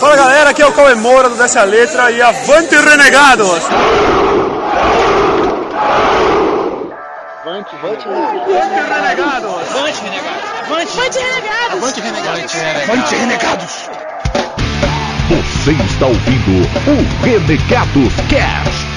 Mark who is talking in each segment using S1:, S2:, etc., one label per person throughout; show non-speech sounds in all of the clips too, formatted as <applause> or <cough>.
S1: Fala galera, aqui é o Cauê Moura do Desce a Letra e avante renegados!
S2: Avante,
S1: Avante
S2: avante,
S1: renegados!
S3: Avante, renegados! Avante!
S4: Avante, renegados!
S3: Avante, renegados!
S2: avante, renegados!
S5: Você está ouvindo o Renegados Cast.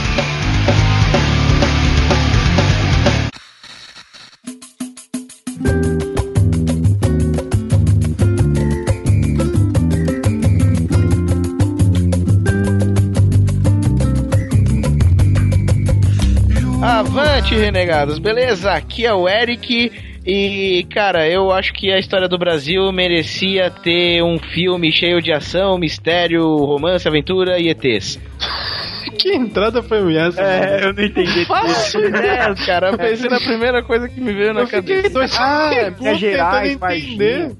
S6: Avante, renegados, beleza? Aqui é o Eric e, cara, eu acho que a história do Brasil merecia ter um filme cheio de ação, mistério, romance, aventura e ETs.
S7: Que entrada foi essa?
S1: É, eu não entendi.
S6: Fácil, né, <laughs> cara? Eu pensei na primeira coisa que me veio na
S7: Eu
S6: cabeça.
S7: dois
S2: Ah, é Minas Gerais. Varginha.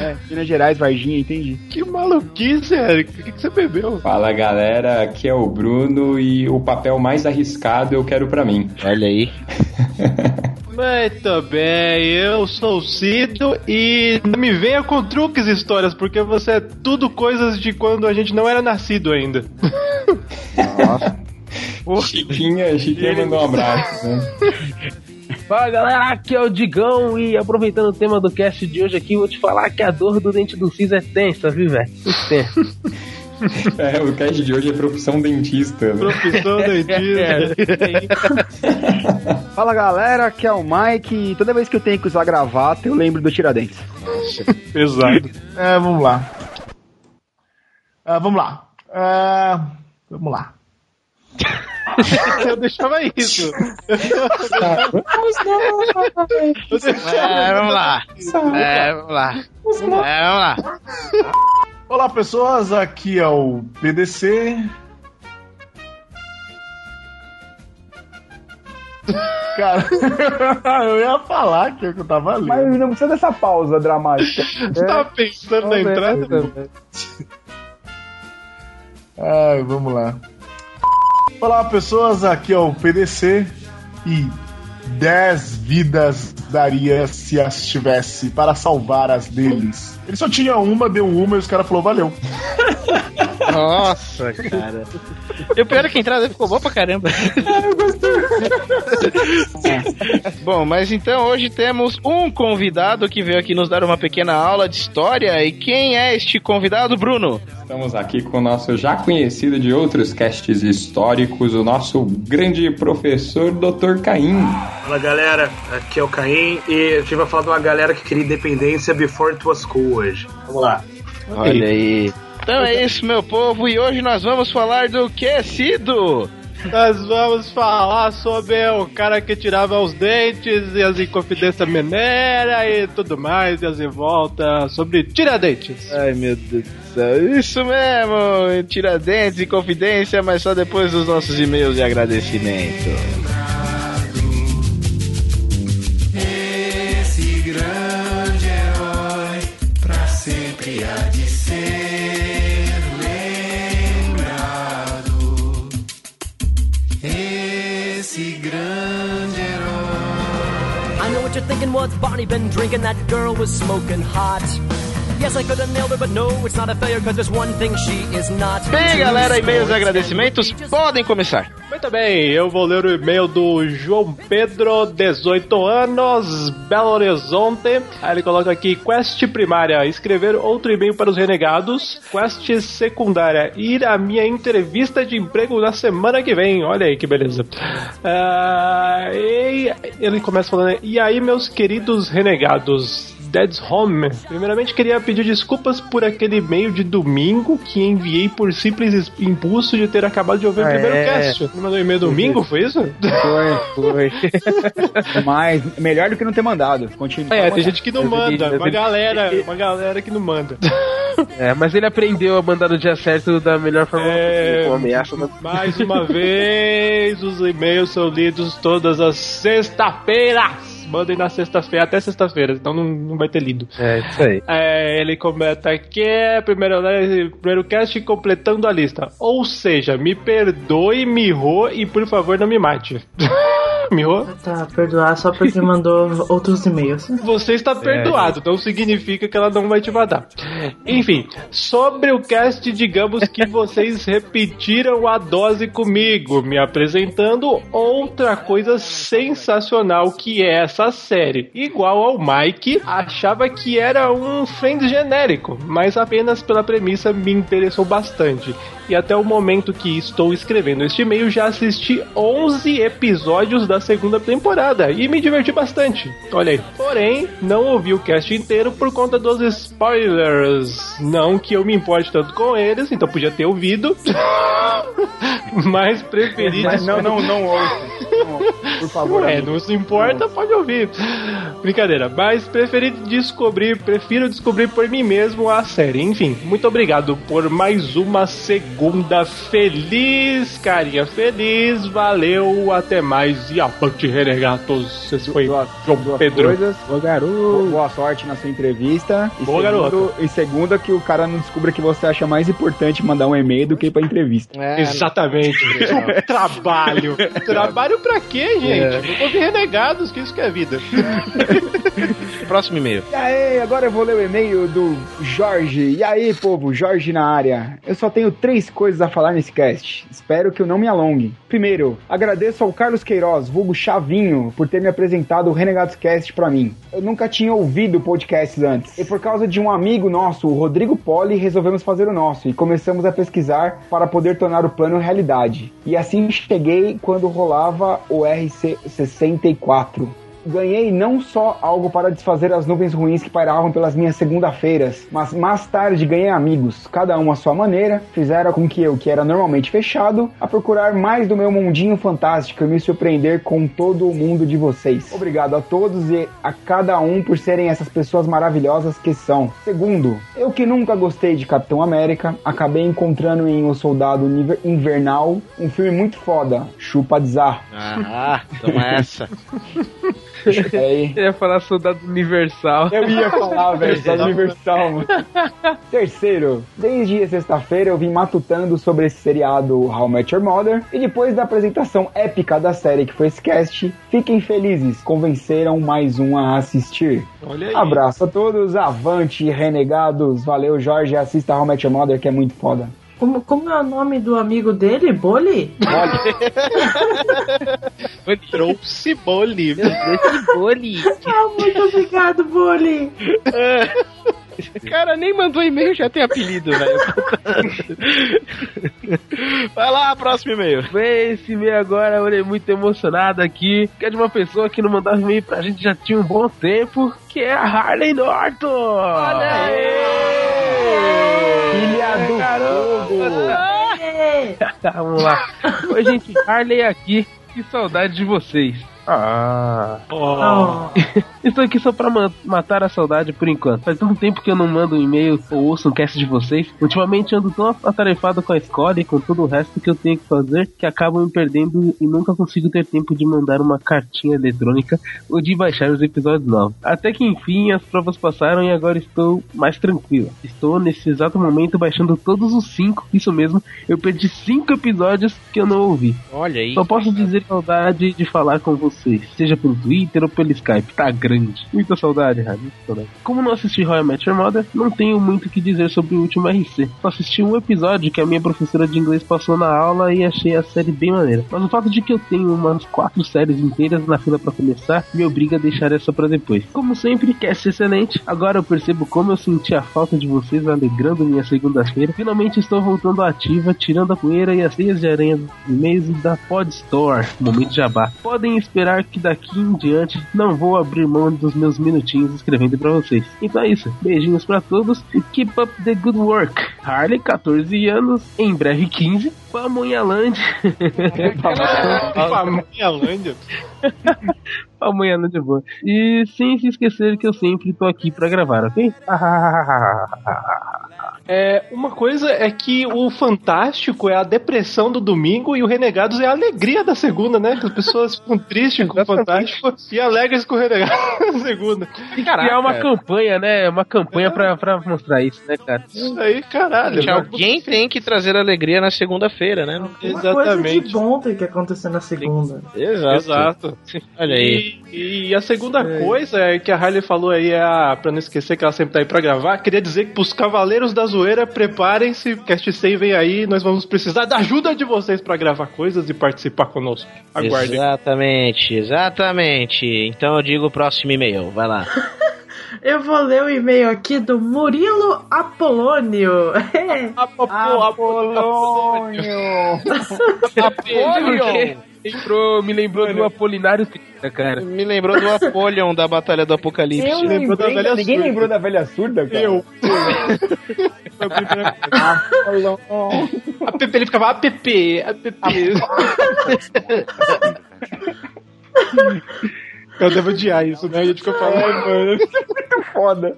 S2: É, Minas Gerais, Varginha, entendi.
S7: Que maluquice, Eric. O que, que você bebeu?
S8: Fala galera, aqui é o Bruno e o papel mais arriscado eu quero pra mim.
S6: Olha aí. <laughs>
S7: Muito bem, eu sou o Cido e não me venha com truques e histórias, porque você é tudo coisas de quando a gente não era nascido ainda. <laughs> <laughs>
S8: Chiquinha, Chiquinha mandou um abraço. <laughs> Né?
S9: Fala galera, aqui é o Digão e aproveitando o tema do cast de hoje aqui, vou te falar que a dor do dente do Cis é tensa, viu, velho? Tensa. <laughs>
S8: É, o cast de hoje é profissão dentista. Né?
S7: Profissão dentista.
S2: Fala galera, aqui é o Mike e toda vez que eu tenho que usar gravata, eu lembro do Tiradentes.
S7: Pesado.
S10: É, vamos lá. Ah, vamos lá. Ah, vamos lá.
S7: Eu deixava isso. Eu deixava
S6: É, vamos lá. É, vamos lá. É, vamos lá.
S10: Olá, pessoas. Aqui é o PDC. Cara, <laughs> eu ia falar que eu tava lendo.
S2: Mas não precisa dessa pausa dramática.
S7: Você tava pensando na entrada?
S10: Ai, vamos lá. Olá, pessoas. Aqui é o PDC. E 10 vidas daria se as tivesse para salvar as deles. Ele só tinha uma, deu uma e os caras falaram valeu. <laughs>
S6: Nossa, cara. E o pior é que a entrada ficou boa pra caramba. <laughs> Bom, mas então hoje temos um convidado que veio aqui nos dar uma pequena aula de história. E quem é este convidado, Bruno?
S8: Estamos aqui com o nosso já conhecido de outros casts históricos, o nosso grande professor Dr. Caim.
S11: Fala galera, aqui é o Caim e a gente vai falar de uma galera que queria independência before it was cool hoje. Vamos lá.
S6: Olha aí. Então é isso, meu povo, e hoje nós vamos falar do que, Cido?
S7: Nós vamos falar sobre o cara que tirava os dentes e as inconfidências mineira e tudo mais, e as em volta sobre Tiradentes.
S6: Ai, meu Deus do céu. Isso mesmo, Tiradentes e Confidência, mas só depois dos nossos e-mails de agradecimento.
S3: Há de ser lembrado. Esse grande herói.
S4: I know what you're thinking. What's Barney been drinking? That girl was smoking hot. Yes, I could have nailed her, but no, it's not a failure, cause there's one thing she is not.
S6: Bem, galera, e-mails e agradecimentos podem começar.
S7: Muito bem, eu vou ler o e-mail do João Pedro, 18 anos, Belo Horizonte. Aí ele coloca aqui: Quest primária, escrever outro e-mail para os renegados. Quest secundária, ir à minha entrevista de emprego na semana que vem. Olha aí que beleza. Ah, e ele começa falando: E aí, meus queridos renegados? Dead's Home. Primeiramente, queria pedir desculpas por aquele e-mail de domingo que enviei por simples impulso de ter acabado de ouvir o
S2: Ah,
S7: primeiro
S2: é.
S7: cast. Você mandou e-mail domingo, foi isso?
S2: Foi, foi. <laughs> Mas melhor do que não ter mandado. Continua.
S7: É, tem gente que não manda. Uma galera, uma galera que não manda.
S9: É, mas ele aprendeu a mandar no dia certo da melhor forma
S7: É,
S9: possível, ameaça. né?
S7: Mais uma vez, os e-mails são lidos todas as sexta-feiras. Mandem na sexta-feira, até sexta-feira, então não, não vai ter lido.
S9: É, isso aí.
S7: É, ele comenta aqui, é, primeiro, né, primeiro cast completando a lista. Ou seja, me perdoe, Miho, e por favor não me mate. <laughs> Miho?
S12: Tá, perdoar só porque mandou outros e-mails.
S7: Você está perdoado, não significa que ela não vai te matar. Enfim, sobre o cast, digamos que vocês <laughs> repetiram a dose comigo, me apresentando outra coisa sensacional que é essa série. Igual ao Mike, achava que era um Friends genérico, mas apenas pela premissa me interessou bastante. E até o momento que estou escrevendo este e-mail, já assisti 11 episódios da segunda temporada e me diverti bastante. Olha aí. Porém, não ouvi o cast inteiro por conta dos spoilers. Não que eu me importe tanto com eles, então podia ter ouvido. <laughs> Mas preferi.
S2: Mas não, não, não ouça. Não, <laughs> Por favor.
S7: É, não se importa, pode ouvir. Brincadeira, mas preferi descobrir, prefiro descobrir por mim mesmo a série. Enfim, muito obrigado por mais uma segunda feliz, carinha feliz. Valeu, até mais e avante renegatos. Esse foi
S2: Duas,
S7: João
S2: duas
S7: Pedro.
S2: coisas.
S9: Ô, garoto.
S2: Boa sorte na sua entrevista. E
S7: Boa,
S2: segundo,
S7: garoto.
S2: E segunda, que o cara não descubra que você acha mais importante mandar um e-mail do que ir pra entrevista.
S6: É,
S7: Exatamente. <laughs> Trabalho. <laughs> Trabalho pra quê, gente?
S6: É.
S7: Eu vou ver renegados, que isso que é vida. <laughs>
S6: Próximo e-mail.
S2: E aí, agora eu vou ler o e-mail do Jorge. E aí, povo, Jorge na área. Eu só tenho três coisas a falar nesse cast. Espero que eu não me alongue. Primeiro, agradeço ao Carlos Queiroz, vulgo Chavinho, por ter me apresentado o Renegados Cast pra mim. Eu nunca tinha ouvido podcasts antes. E por causa de um amigo nosso, o Rodrigo Poli, resolvemos fazer o nosso e começamos a pesquisar para poder tornar o plano realidade. E assim cheguei quando rolava o RC64 ganhei não só algo para desfazer as nuvens ruins que pairavam pelas minhas segunda-feiras, mas mais tarde ganhei amigos, cada um à sua maneira, fizeram com que eu, que era normalmente fechado, a procurar mais do meu mundinho fantástico e me surpreender com todo o mundo de vocês. Obrigado a todos e a cada um por serem essas pessoas maravilhosas que são. Segundo, eu que nunca gostei de Capitão América, acabei encontrando em O Soldado Invernal um filme muito foda, Chupa Dzar.
S6: Ah, toma essa. <laughs> <laughs>
S2: Aí.
S9: Eu ia falar Soldado Universal.
S2: Eu ia falar, velho, <laughs> só Universal, mano. Terceiro, desde sexta-feira eu vim matutando sobre esse seriado How I Met Your Mother e depois da apresentação épica da série que foi esse cast, fiquem felizes, convenceram mais um a assistir.
S7: Olha aí.
S2: Abraço a todos, avante, renegados, valeu Jorge, assista How I Met Your Mother que é muito foda.
S12: Como, como é o nome do amigo dele? Boli? <laughs>
S7: Trouxe boli.
S6: Boli.
S12: Ah, muito obrigado, Boli.
S6: Cara, nem mandou e-mail, já tem apelido, velho. Vai lá, próximo e-mail.
S9: Vem esse e-mail agora, eu olhei muito emocionado aqui. Que é de uma pessoa que não mandava e-mail pra gente já tinha um bom tempo, que é a Harley Norton. Olha
S2: Filha do fogo! <laughs>
S9: Vamos lá. Oi, gente, Harley aqui. Que saudade de vocês. Ah.
S12: Oh. <laughs>
S9: Estou aqui só pra ma- matar a saudade por enquanto. Faz tanto tempo que eu não mando um e-mail ou ouço um cast de vocês. Ultimamente ando tão atarefado com a escola e com todo o resto que eu tenho que fazer que acabo me perdendo e nunca consigo ter tempo de mandar uma cartinha eletrônica ou de baixar os episódios novos. Até que enfim as provas passaram e agora estou mais tranquilo. Estou nesse exato momento baixando todos os cinco. Isso mesmo, eu perdi cinco episódios que eu não ouvi.
S6: Olha aí.
S9: Só posso dizer saudade de falar com vocês, seja pelo Twitter ou pelo Skype. Tá grande. Muita saudade, Rádio. Como não assisti Royal Match Your não tenho muito o que dizer sobre o último RC. Só assisti um episódio que a minha professora de inglês passou na aula e achei a série bem maneira. Mas o fato de que eu tenho umas quatro séries inteiras na fila pra começar me obriga a deixar essa pra depois. Como sempre, cast excelente. Agora eu percebo como eu senti a falta de vocês alegrando minha segunda-feira. Finalmente estou voltando ativa, tirando a poeira e as teias de aranha e-mails e da Pod Store. Momento jabá. Podem esperar que daqui em diante não vou abrir mão dos meus minutinhos escrevendo pra vocês. Então é isso. Beijinhos pra todos e keep up the good work. Harley, 14 anos, em breve 15. Pamonhalândia. <laughs>
S7: Pamonhalândia.
S9: Pamonhalândia é boa. E sem se esquecer que eu sempre tô aqui pra gravar, ok? <laughs>
S7: É, uma coisa é que o Fantástico é a depressão do domingo e o Renegados é a alegria da segunda, né? Que as pessoas ficam <laughs> tristes com o Fantástico e alegres com o Renegado <laughs> na segunda.
S9: E é uma campanha, né? Uma campanha pra, pra mostrar isso, né, cara?
S7: Isso aí, caralho.
S6: Gente, alguém tem que trazer alegria na segunda-feira, né?
S12: Uma coisa de bom tem que acontecer na segunda.
S6: Exato.
S7: Exato.
S6: Olha aí.
S7: E, e a segunda coisa é que a Harley falou aí, é a, pra não esquecer que ela sempre tá aí pra gravar, queria dizer que pros Cavaleiros da Zoeira, preparem-se, Cast 100 vem aí, nós vamos precisar da ajuda de vocês pra gravar coisas e participar conosco. Aguardem.
S6: Exatamente, exatamente. Então eu digo o próximo e-mail. Vai lá. <laughs>
S12: Eu vou ler o e-mail aqui do Murilo Apolônio. <laughs>
S2: Apolônio. <laughs>
S9: Apolônio. Lembrou, me lembrou do Apolinário Trita, cara.
S6: Me lembrou do Apolion da Batalha do Apocalipse.
S2: Eu lembrei, ninguém lembrou da velha surda, cara?
S7: Eu. A Pepe, ele ficava APP, APP. <laughs> Eu devo odiar isso, né? A gente fica falando, mano.
S2: Muito foda.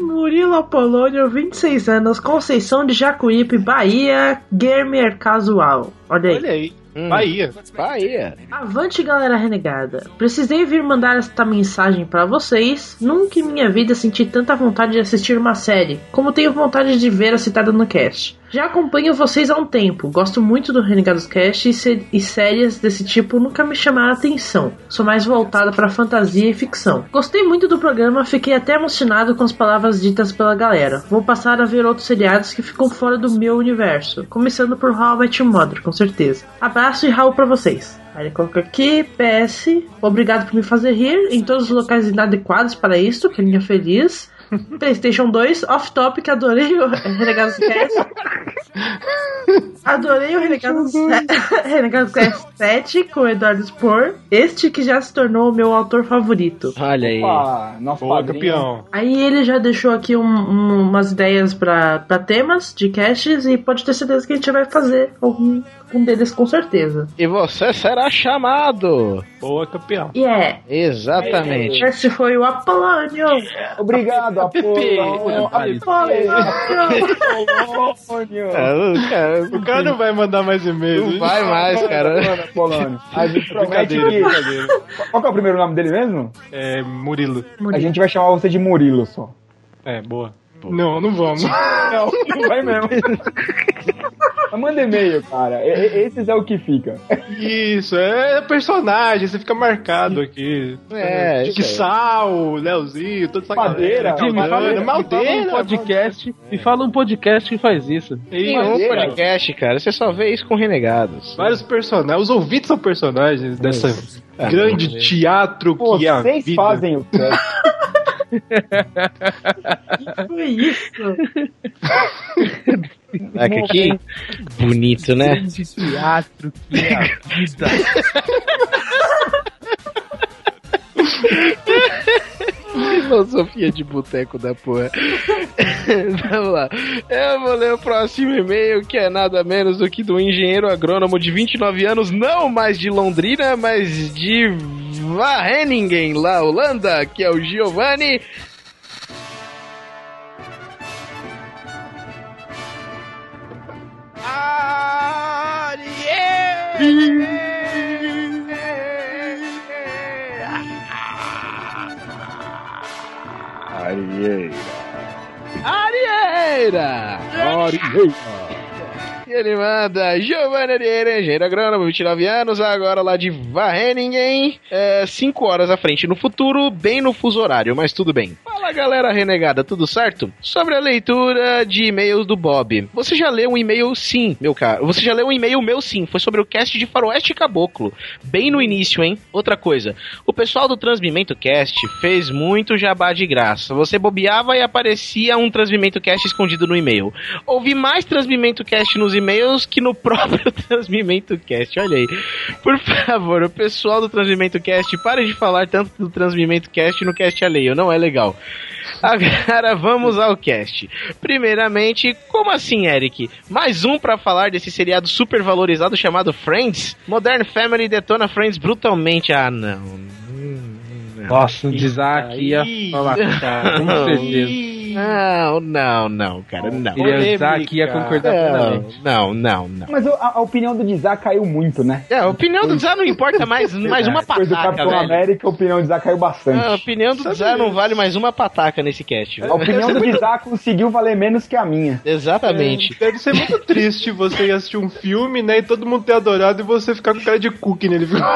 S12: Murilo Apolônio, 26 anos, Conceição de Jacuípe, Bahia, gamer casual. Olha aí.
S7: Olha aí. Bahia.
S6: Bahia.
S12: Avante, galera renegada. Precisei vir mandar esta mensagem pra vocês. Nunca em minha vida senti tanta vontade de assistir uma série, como tenho vontade de ver a citada no cast. Já acompanho vocês há um tempo, gosto muito do Renegados Cast e, sé- e séries desse tipo nunca me chamaram a atenção. Sou mais voltada pra fantasia e ficção. Gostei muito do programa, fiquei até emocionado com as palavras ditas pela galera. Vou passar a ver outros seriados que ficam fora do meu universo, começando por How I Met Your Mother, com certeza. Abraço e Raul pra vocês. Aí ele coloca aqui, PS, obrigado por me fazer rir em todos os locais inadequados para isto, que linha feliz. PlayStation 2, off topic, adorei o Renegados Cast. Adorei o Renegados, Renegados <laughs> Cast 7 com o Eduardo Spor, este que já se tornou o meu autor favorito.
S6: Olha aí.
S2: Opa, nosso
S7: campeão.
S12: Aí ele já deixou aqui um- um- umas ideias pra pra temas de casts e pode ter certeza que a gente vai fazer algum um deles com certeza.
S6: E você será chamado.
S7: Boa, campeão.
S12: E é,
S6: Exatamente.
S12: esse foi o Apolônio.
S2: Obrigado, <laughs> Apolônio.
S12: Apolônio.
S6: É, o cara-
S7: O cara não vai mandar mais e-mails.
S6: Não vai mais, cara.
S2: Apolônio. A gente promete
S7: Brincadeira,
S2: que... Qual que é o primeiro nome dele mesmo?
S7: É, Murilo.
S2: A gente vai chamar você de Murilo só.
S7: É, boa. Não, não vamos.
S2: Não, não vai mesmo. <laughs> Manda e-mail, cara. E- e- Esses é o que fica.
S7: Isso, é personagem, você fica marcado aqui.
S6: É, aí.
S7: Sal, Leozinho, toda essa
S2: Madeira,
S7: galera.
S9: Me fala,
S7: Caldeira,
S9: me fala um podcast, me fala um podcast que faz isso.
S6: Nenhum
S2: Madeira.
S6: podcast, cara. Você só vê isso com renegados.
S7: Vários personagens, os ouvintes são personagens dessa
S6: É,
S7: grande
S6: ver.
S7: teatro que é a
S2: Vocês
S7: vida.
S2: fazem o <laughs> cast.
S12: Foi <laughs> isso. <laughs>
S6: É que aqui, bonito, né?
S9: De teatro que é a vida.
S6: Filosofia de boteco da porra. Vamos lá. Eu vou ler o próximo e-mail, que é nada menos do que do engenheiro agrônomo de 29 anos, não mais de Londrina, mas de Wageningen, lá, Holanda, que é o Giovanni. Arieira! E ele manda Giovanni Arieira, engenheiro agrônomo, 29 anos, agora lá de Wageningen, 5 horas à frente no futuro, bem no fuso horário, mas tudo bem. Galera renegada, tudo certo? Sobre a leitura de e-mails do Bob. Você já leu um e-mail sim, meu caro. Você já leu um e-mail meu sim, foi sobre o cast de Faroeste Caboclo. Bem no início, hein? Outra coisa, o pessoal do Transmimento Cast fez muito jabá de graça. Você bobeava e aparecia um Transmimento Cast escondido no e-mail. Ouvi mais Transmimento Cast nos e-mails que no <laughs> próprio Transmimento Cast. Olha aí. Por favor, o pessoal do Transmimento Cast, pare de falar tanto do Transmimento Cast no cast alheio. Não é legal. Agora vamos ao cast. Primeiramente, como assim, Eric? Mais um pra falar desse seriado super valorizado chamado Friends? Modern Family detona Friends brutalmente. Ah, não. Hum, não.
S9: Nossa, o Isaac ia falar, cara, com <laughs> certeza.
S6: Não, não, não, cara, não.
S9: Ele ia usar aqui ia concordar plenamente.
S6: Não, não, não.
S2: Mas a, a opinião do Dizá caiu muito, né?
S6: É, a opinião do Zé não importa mais, <laughs> mais uma
S2: Depois do
S6: pataca,
S2: Capitão
S6: velho.
S2: América, a opinião do Dizá caiu bastante.
S6: A opinião do Zé não vale mais uma pataca nesse cast.
S2: A opinião do Dizá conseguiu valer menos que a minha.
S6: Exatamente.
S7: Deve ser muito triste você ir assistir um filme, né, e todo mundo ter adorado e você ficar com cara de cookie nele. viu? <laughs>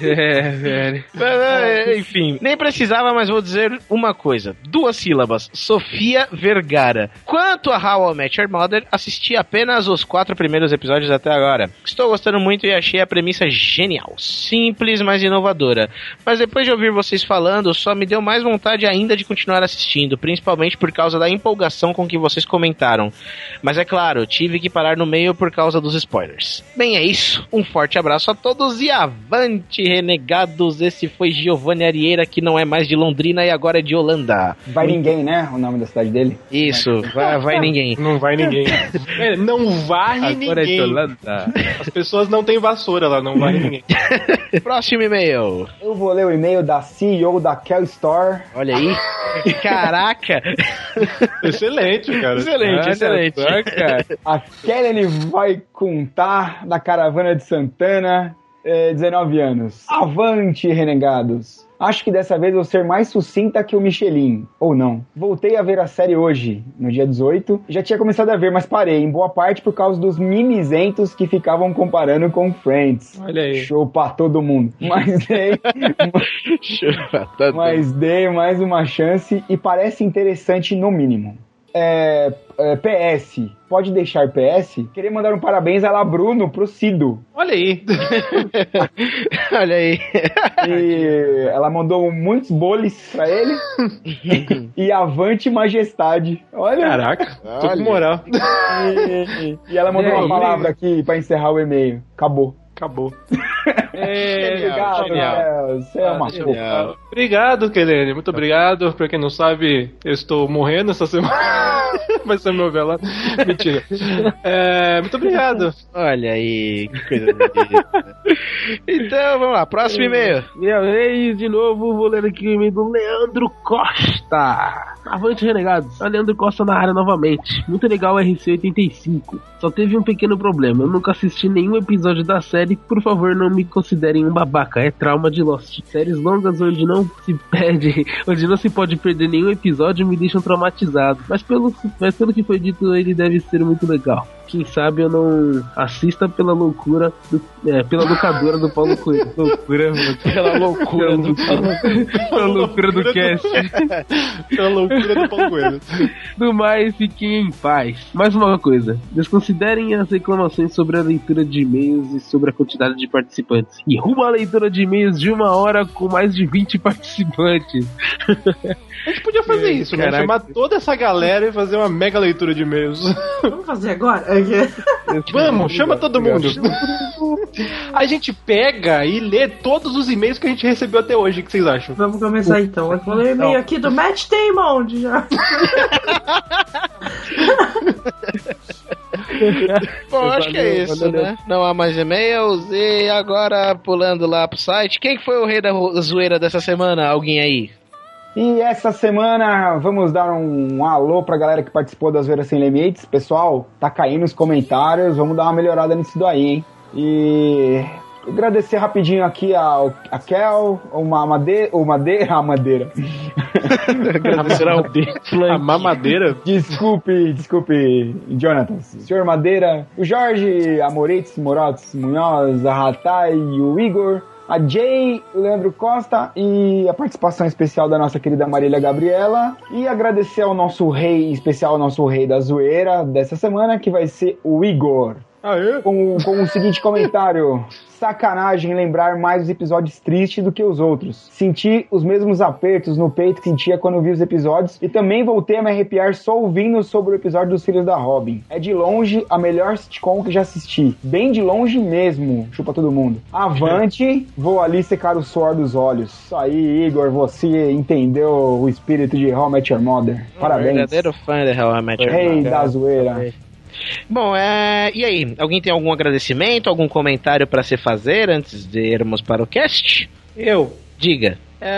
S9: É, velho.
S6: Mas, é, Enfim, nem precisava, mas vou dizer uma coisa. Duas sílabas. Sofia Vergara. Quanto a How I Met Your Mother, assisti apenas os quatro primeiros episódios até agora. Estou gostando muito e achei a premissa genial. Simples, mas inovadora. Mas depois de ouvir vocês falando, só me deu mais vontade ainda de continuar assistindo, principalmente por causa da empolgação com que vocês comentaram. Mas é claro, tive que parar no meio por causa dos spoilers. Bem, é isso. Um forte abraço a todos e avante, renegados. Esse foi Giovanni Arieira, que não é mais de Londrina e agora é de Holanda.
S2: Vai ninguém, né? O nome da cidade dele.
S6: Isso, vai, vai ninguém.
S7: Não vai ninguém. É, não varre
S9: Agora é
S7: ninguém. As pessoas não têm vassoura lá, não varre ninguém. <laughs>
S6: Próximo e-mail.
S2: Eu vou ler o e-mail da CEO da Kel Store.
S6: Olha aí. Caraca.
S7: Excelente, cara.
S6: Excelente,
S9: Olha
S6: excelente.
S9: cara.
S2: A Kelly vai contar da caravana de Santana, eh, 19 anos. Avante, renegados! Acho que dessa vez vou ser mais sucinta que o Michelin. Ou não. Voltei a ver a série hoje, no dia 18. Já tinha começado a ver, mas parei, em boa parte por causa dos mimizentos que ficavam comparando com Friends.
S7: Olha aí.
S2: Show pra todo mundo. <laughs> Mas dei, mas dei mais uma chance e parece interessante no mínimo. É, é, PS, pode deixar PS? Queria mandar um parabéns a lá Bruno pro Cido.
S7: Olha aí. <laughs>
S6: Olha aí.
S2: E ela mandou muitos boles pra ele. e avante majestade. Olha.
S7: Caraca, tô com moral.
S2: E, e ela mandou
S9: E aí?
S2: uma palavra aqui pra encerrar o e-mail. Acabou.
S7: Acabou. <laughs>
S9: É,
S2: Obrigado,
S9: genial.
S2: Léo. Você é uma
S9: Ah,
S2: fofa.
S9: genial.
S7: Obrigado, Kelene. Muito obrigado. Pra quem não sabe, eu estou morrendo essa semana. <laughs> Vai ser meu velado. <laughs> Mentira. É, muito obrigado.
S6: Olha aí, que coisa. Então, vamos lá, próximo e-mail.
S9: Minha vez, de novo, vou ler aqui o e-mail do Leandro Costa. Avante, renegados. É o Leandro Costa na área novamente. Muito legal o RC85. Só teve um pequeno problema. Eu nunca assisti nenhum episódio da série. Por favor, não me considerem um babaca. É trauma de Lost. Séries longas onde não se perde, <laughs> onde não se pode perder nenhum episódio me deixam traumatizado. Mas pelo, mas pelo que foi dito, ele deve ser muito legal. Quem sabe eu não assista pela loucura, do, é, pela locadora do Paulo Coelho. Loucura, mano.
S6: Pela loucura do
S9: Pela loucura do <laughs> cast.
S7: Pela loucura do Paulo Coelho. <laughs>
S9: Do mais, fiquem em paz. Mais uma coisa, desconsiderem as reclamações sobre a leitura de e-mails e sobre a quantidade de participantes. E rumo à leitura de e-mails de uma hora com mais de 20 participantes. <laughs>
S7: A gente podia fazer isso, né?
S9: Caraca.
S7: Chamar toda essa galera e fazer uma mega leitura de e-mails.
S12: Vamos fazer agora? <laughs>
S7: Vamos, chama todo mundo. A gente pega e lê todos os e-mails que a gente recebeu até hoje. O que vocês acham?
S12: Vamos começar então. Eu vou ler o e-mail aqui do Matt Damon. Já. <laughs>
S6: Bom, acho que é isso, né? Não há mais e-mails. E agora, pulando lá pro site, quem que foi o rei da zoeira dessa semana? Alguém aí?
S2: E essa semana vamos dar um, alô pra galera que participou das Veiras Sem Limites. Pessoal, tá caindo os comentários, vamos dar uma melhorada nisso daí, hein? E agradecer rapidinho aqui ao, a Kel, uma madeira, o madeira, <laughs> a madeira.
S6: Agradecer ao
S7: A mamadeira?
S2: Desculpe, desculpe, Jonathan. Senhor Madeira, o Jorge, a Moritz, Morotes, Munhoz, a Ratai e o Igor, a Jay, o Leandro Costa e a participação especial da nossa querida Marília Gabriela. E agradecer ao nosso rei, especial ao nosso rei da zoeira dessa semana, que vai ser o Igor.
S7: Aê?
S2: Com, com o seguinte comentário. Sacanagem lembrar mais os episódios tristes do que os outros. Senti os mesmos apertos no peito que sentia quando vi os episódios e também voltei a me arrepiar só ouvindo sobre o episódio dos Filhos da Robin. É de longe a melhor sitcom que já assisti. Bem de longe mesmo. Chupa todo mundo. Avante, vou ali secar o suor dos olhos. Isso aí, Igor, você entendeu o espírito de How I Met Your Mother. Parabéns.
S6: Verdadeiro fã de How I Met Your
S2: Rei
S6: Mother.
S2: da zoeira.
S6: Bom, é... e aí? Alguém tem algum agradecimento, algum comentário pra se fazer antes de irmos para o cast?
S7: Eu.
S6: Diga.
S7: É,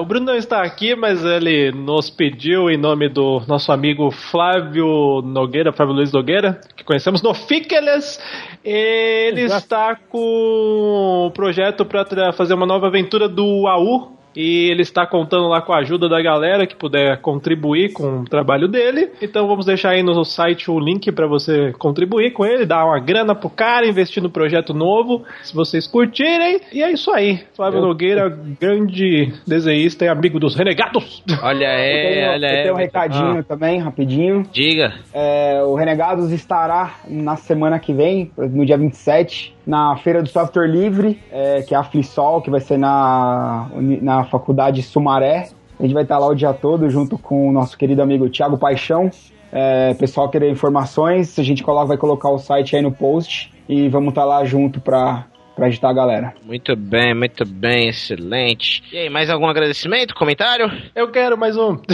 S7: O Bruno não está aqui, mas ele nos pediu em nome do nosso amigo Flávio Nogueira, Flávio Luiz Nogueira, que conhecemos no Fiqueles. Ele está com um projeto para fazer uma nova aventura do AU. E ele está contando lá com a ajuda da galera que puder contribuir com o trabalho dele. Então vamos deixar aí no site o link para você contribuir com ele, dar uma grana pro cara, investir no projeto novo, se vocês curtirem. E é isso aí. Flávio
S2: Eu-
S7: Nogueira, grande desenhista e amigo dos renegados.
S6: Olha
S2: Eu tenho,
S6: aí, olha
S2: eu
S6: aí.
S2: tenho um recadinho também, rapidinho.
S6: Diga.
S2: É, o Renegados estará na semana que vem, no dia 27, na Feira do Software Livre, é, que é a Flisol, que vai ser na, na Faculdade Sumaré. A gente vai estar lá o dia todo junto com o nosso querido amigo Thiago Paixão. É, pessoal querer informações, a gente coloca, vai colocar o site aí no post e vamos estar lá junto pra, pra agitar a galera.
S6: Muito bem, muito bem, excelente. E aí, mais algum agradecimento, comentário?
S7: Eu quero mais um. <laughs>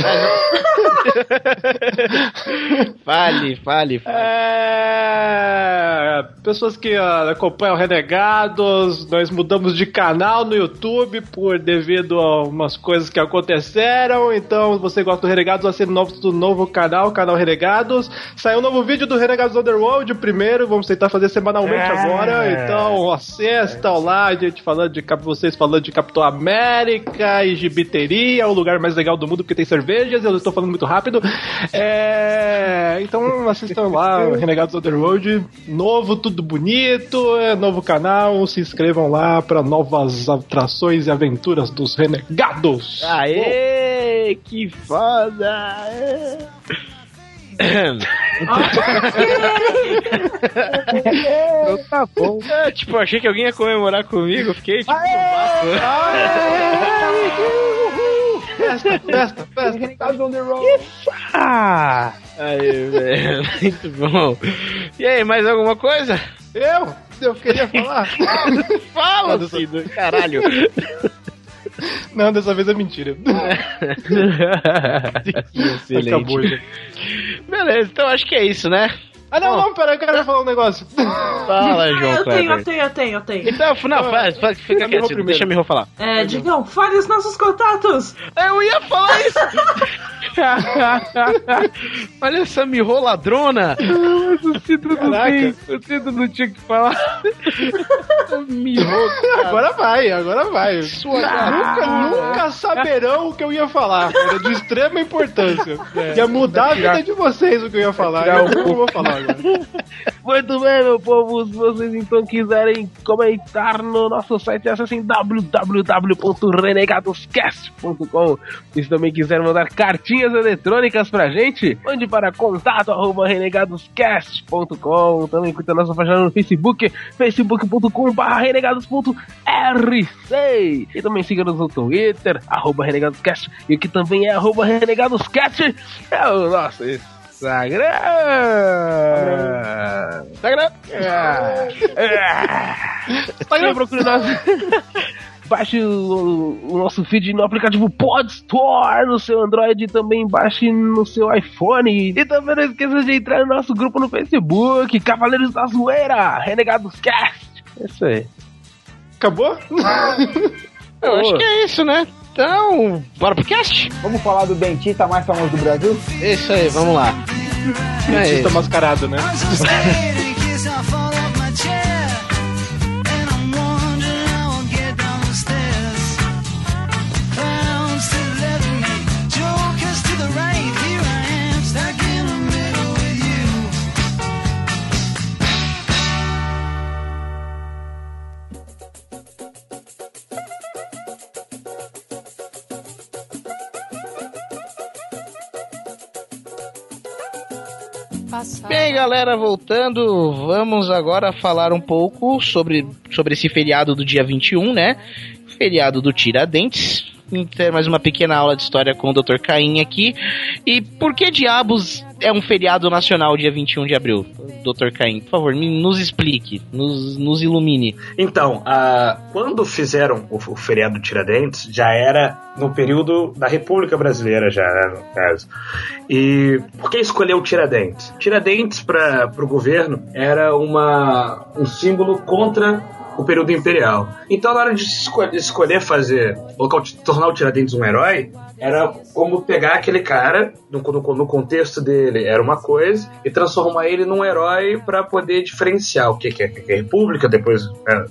S6: Fale, fale, fale.
S7: É, pessoas que ah, acompanham Renegados, nós mudamos de canal no YouTube por devido a umas coisas que aconteceram. Então, se você gosta do Renegados, assine o novo, do novo canal, canal Renegados. Saiu um novo vídeo do Renegados Underworld, o primeiro, vamos tentar fazer semanalmente
S6: É.
S7: agora. Então, assistam lá, a gente falando de vocês falando de Capitão América e gibiteria, o lugar mais legal do mundo porque tem cervejas, eu estou falando muito rápido. É, então assistam lá, Renegados Underworld, novo, tudo bonito, é novo canal, se inscrevam lá para novas atrações e aventuras dos Renegados.
S6: Aê, que foda!
S9: Então tá bom.
S6: É, tipo, achei que alguém ia comemorar comigo, fiquei tipo.
S7: Festa, festa, festa.
S2: Renegados on the road.
S6: Ah! Aí, velho, <laughs> muito bom. E aí, mais alguma coisa?
S7: Eu? Eu queria falar. <laughs>
S6: Fala, Cido, caralho.
S7: Não, dessa vez é mentira. <laughs>
S6: Excelente.
S7: Acabou já.
S6: Beleza, então acho que é isso, né?
S7: Ah, não, não, peraí, eu quero falar um negócio.
S6: Fala, João
S12: eu tenho, eu tenho, eu tenho, eu tenho.
S6: Então, não, faz, faz, fica
S7: primeiro.
S6: deixa a Mirro falar.
S12: É, Digão, fale os nossos contatos!
S6: Eu ia falar isso! <laughs> Olha essa Mirro ladrona!
S9: O Cido não tem. O Cido não tinha que falar. <laughs>
S6: Mirro,
S7: Agora vai, agora vai.
S6: Sua
S7: nunca, nunca saberão o que eu ia falar. Era de extrema importância. ia mudar a vida de vocês o que eu ia falar. Eu não vou falar agora.
S9: Muito bem, meu povo. Se vocês então quiserem comentar no nosso site, acessem www.renegadoscast.com. Se também quiserem mandar cartinhas eletrônicas pra gente, mande para contato arroba renegadoscast.com. Também curta nossa página no Facebook, facebook.com.br renegados.rc. E também siga-nos no Twitter, arroba renegadoscast. E o que também é arroba renegadoscast é o nosso Instagram. Instagram. Instagram. Procure nós. Baixe o, o nosso feed no aplicativo Pod Store no seu Android e também baixe no seu iPhone. E também não esqueça de entrar no nosso grupo no Facebook, Cavaleiros da Zoeira, Renegados Cast. É isso aí.
S7: Acabou? <laughs>
S6: Eu acho que é isso, né? Então, bora pro cast?
S2: Vamos falar do dentista mais famoso do Brasil?
S6: Isso aí, vamos lá. É
S7: Dentista
S6: isso.
S7: mascarado, né? <laughs>
S6: Galera, voltando, vamos agora falar um pouco sobre, sobre esse feriado do dia 21, né? Feriado do Tiradentes. Ter mais uma pequena aula de história com o Dr. Caim aqui. E por que diabos é um feriado nacional dia 21 de abril? Dr. Caim, por favor, nos explique, nos, nos ilumine.
S11: Então, ah, quando fizeram o, o feriado Tiradentes, já era no período da República Brasileira, já, né, no caso. E por que escolher o Tiradentes? Tiradentes para o governo era uma, um símbolo contra o período imperial. Então, na hora de esco- de escolher fazer, colocar, tornar o Tiradentes um herói, era como pegar aquele cara, no, no- no contexto dele era uma coisa, e transformar ele num herói para poder diferenciar o que, que é, que é República, depois é,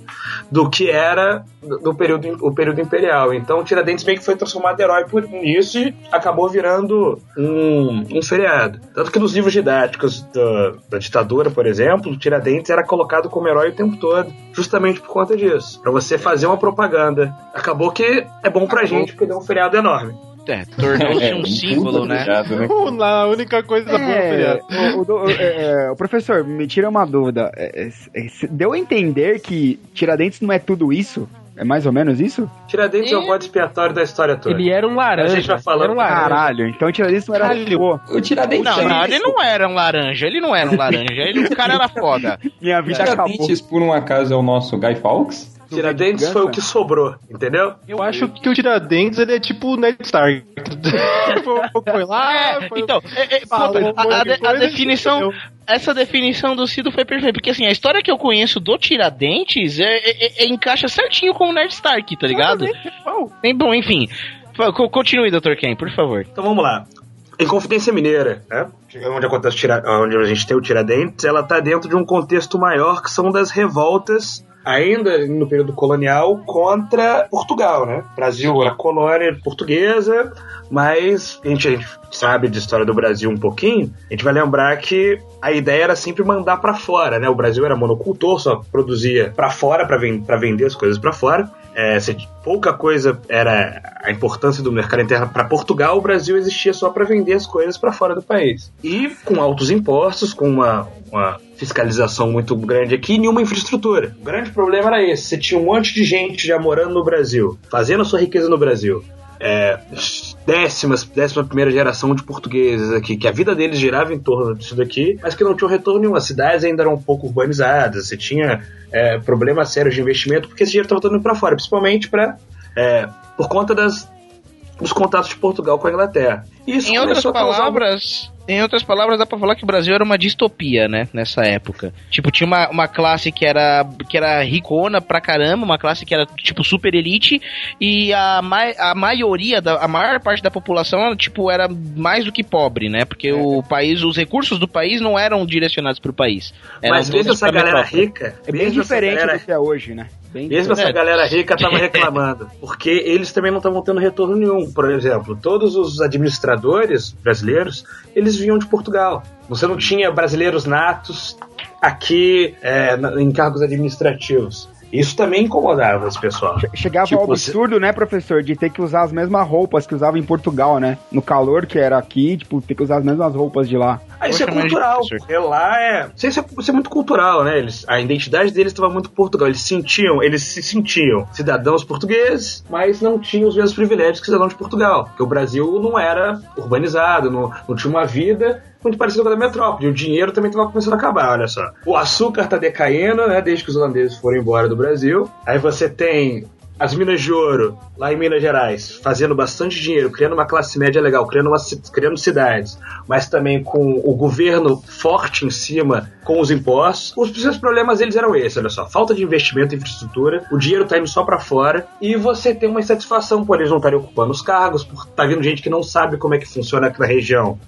S11: do que era do do período, o período imperial. Então, o Tiradentes meio que foi transformado em herói por isso e acabou virando um, um feriado. Tanto que nos livros didáticos da, da ditadura, por exemplo, o Tiradentes era colocado como herói o tempo todo, justamente por conta disso. Pra você fazer uma propaganda. Acabou que é bom pra gente, porque deu um feriado enorme.
S6: É, tornou-se um símbolo, né?
S7: Uh, <laughs> A única coisa feriado.
S2: É, o, o do- é, é, o professor, me tira uma dúvida. É, é, é, deu a entender que Tiradentes não é tudo isso? É mais ou menos isso?
S11: Tiradentes é o bode expiatório da história toda.
S9: Ele era um laranja.
S11: A gente vai falando.
S9: Era um laranja.
S2: Caralho, então Tiradentes não era. Pô,
S8: O Tiradentes.
S6: Não, não, ele não era um laranja, ele não era um laranja, ele, o cara era foda. <laughs>
S2: minha
S8: O
S2: vida acabou.
S8: Tiradentes, por um acaso, é o nosso Guy Fawkes?
S11: Tiradentes foi o que sobrou, entendeu?
S7: Eu acho que o Tiradentes ele é tipo o Ned Stark. <laughs> foi, foi lá, foi,
S6: Então, é, é, puta, a, a
S7: de
S6: a definição, essa definição do Cido foi perfeita, porque assim, a história que eu conheço do Tiradentes é, é- é- encaixa certinho com o Nerd Stark, tá ligado? Bem bom, enfim. Co- Continue, Dr. Ken, por favor.
S11: Então vamos lá. Em Confidência Mineira, né, onde, acontece onde a gente tem o Tiradentes, ela está dentro de um contexto maior que são das revoltas, ainda no período colonial, contra Portugal. Né? O Brasil era colônia portuguesa, mas a gente, a gente sabe de história do Brasil um pouquinho, a gente vai lembrar que a ideia era sempre mandar para fora. Né? O Brasil era monocultor, só produzia para fora, para ven vender as coisas para fora. É, se pouca coisa era a importância do mercado interno para Portugal, o Brasil existia só para vender as coisas para fora do país. E com altos impostos, com uma, uma fiscalização muito grande aqui e nenhuma infraestrutura. O grande problema era esse: você tinha um monte de gente já morando no Brasil, fazendo a sua riqueza no Brasil. É, décimas, décima primeira geração de portugueses aqui, que a vida deles girava em torno disso daqui, mas que não tinham retorno nenhum. As cidades ainda eram um pouco urbanizadas, você tinha é, problemas sérios de investimento, porque esse dinheiro estava todo indo para fora, principalmente pra, é, por conta das, dos contatos de Portugal com a Inglaterra. Isso
S6: Em outras palavras, em outras palavras, dá pra falar que o Brasil era uma distopia, né? Nessa época. Tipo, tinha uma, uma classe que era, que era ricona pra caramba, uma classe que era, tipo, super elite, e a, a maioria, da, a maior parte da população, tipo, era mais do que pobre, né? Porque o país, os recursos do país não eram direcionados pro país.
S11: Mas mesmo essa galera
S6: metrópole.
S11: rica,
S2: É bem
S11: essa
S2: diferente
S11: galera
S2: do que é hoje, né? Bem
S11: Mesmo essa galera rica tava <laughs> reclamando, porque eles também não estavam tendo retorno nenhum. Por exemplo, todos os administradores brasileiros, eles vinham de Portugal. Você não tinha brasileiros natos aqui é, em cargos administrativos. Isso também incomodava esse pessoal.
S2: Chegava
S11: Tipo,
S2: ao
S11: você-
S2: absurdo, né, professor, de ter que usar as mesmas roupas que usava em Portugal, né? No calor que era aqui, tipo, ter que usar as mesmas roupas de lá.
S11: Ah, isso é
S6: de
S11: cultural,
S6: professor.
S11: porque lá é. Não sei se é, isso é muito cultural, né? Eles, a identidade deles estava muito Portugal. Eles sentiam, eles se sentiam cidadãos portugueses, mas não tinham os mesmos privilégios que cidadãos de Portugal. Porque o Brasil não era urbanizado, não, não tinha uma vida muito parecida com a da metrópole. O dinheiro também estava começando a acabar, olha só. O açúcar está decaindo, né? Desde que os holandeses foram embora do Brasil. Aí você tem as minas de ouro, lá em Minas Gerais, fazendo bastante dinheiro, criando uma classe média legal, criando, uma, criando cidades, mas também com o governo forte em cima com os impostos. Os principais problemas deles eram esses, olha só, falta de investimento em infraestrutura, o dinheiro tá indo só para fora, e você tem uma insatisfação por eles não estarem ocupando os cargos, por tá vindo gente que não sabe como é que funciona aqui na região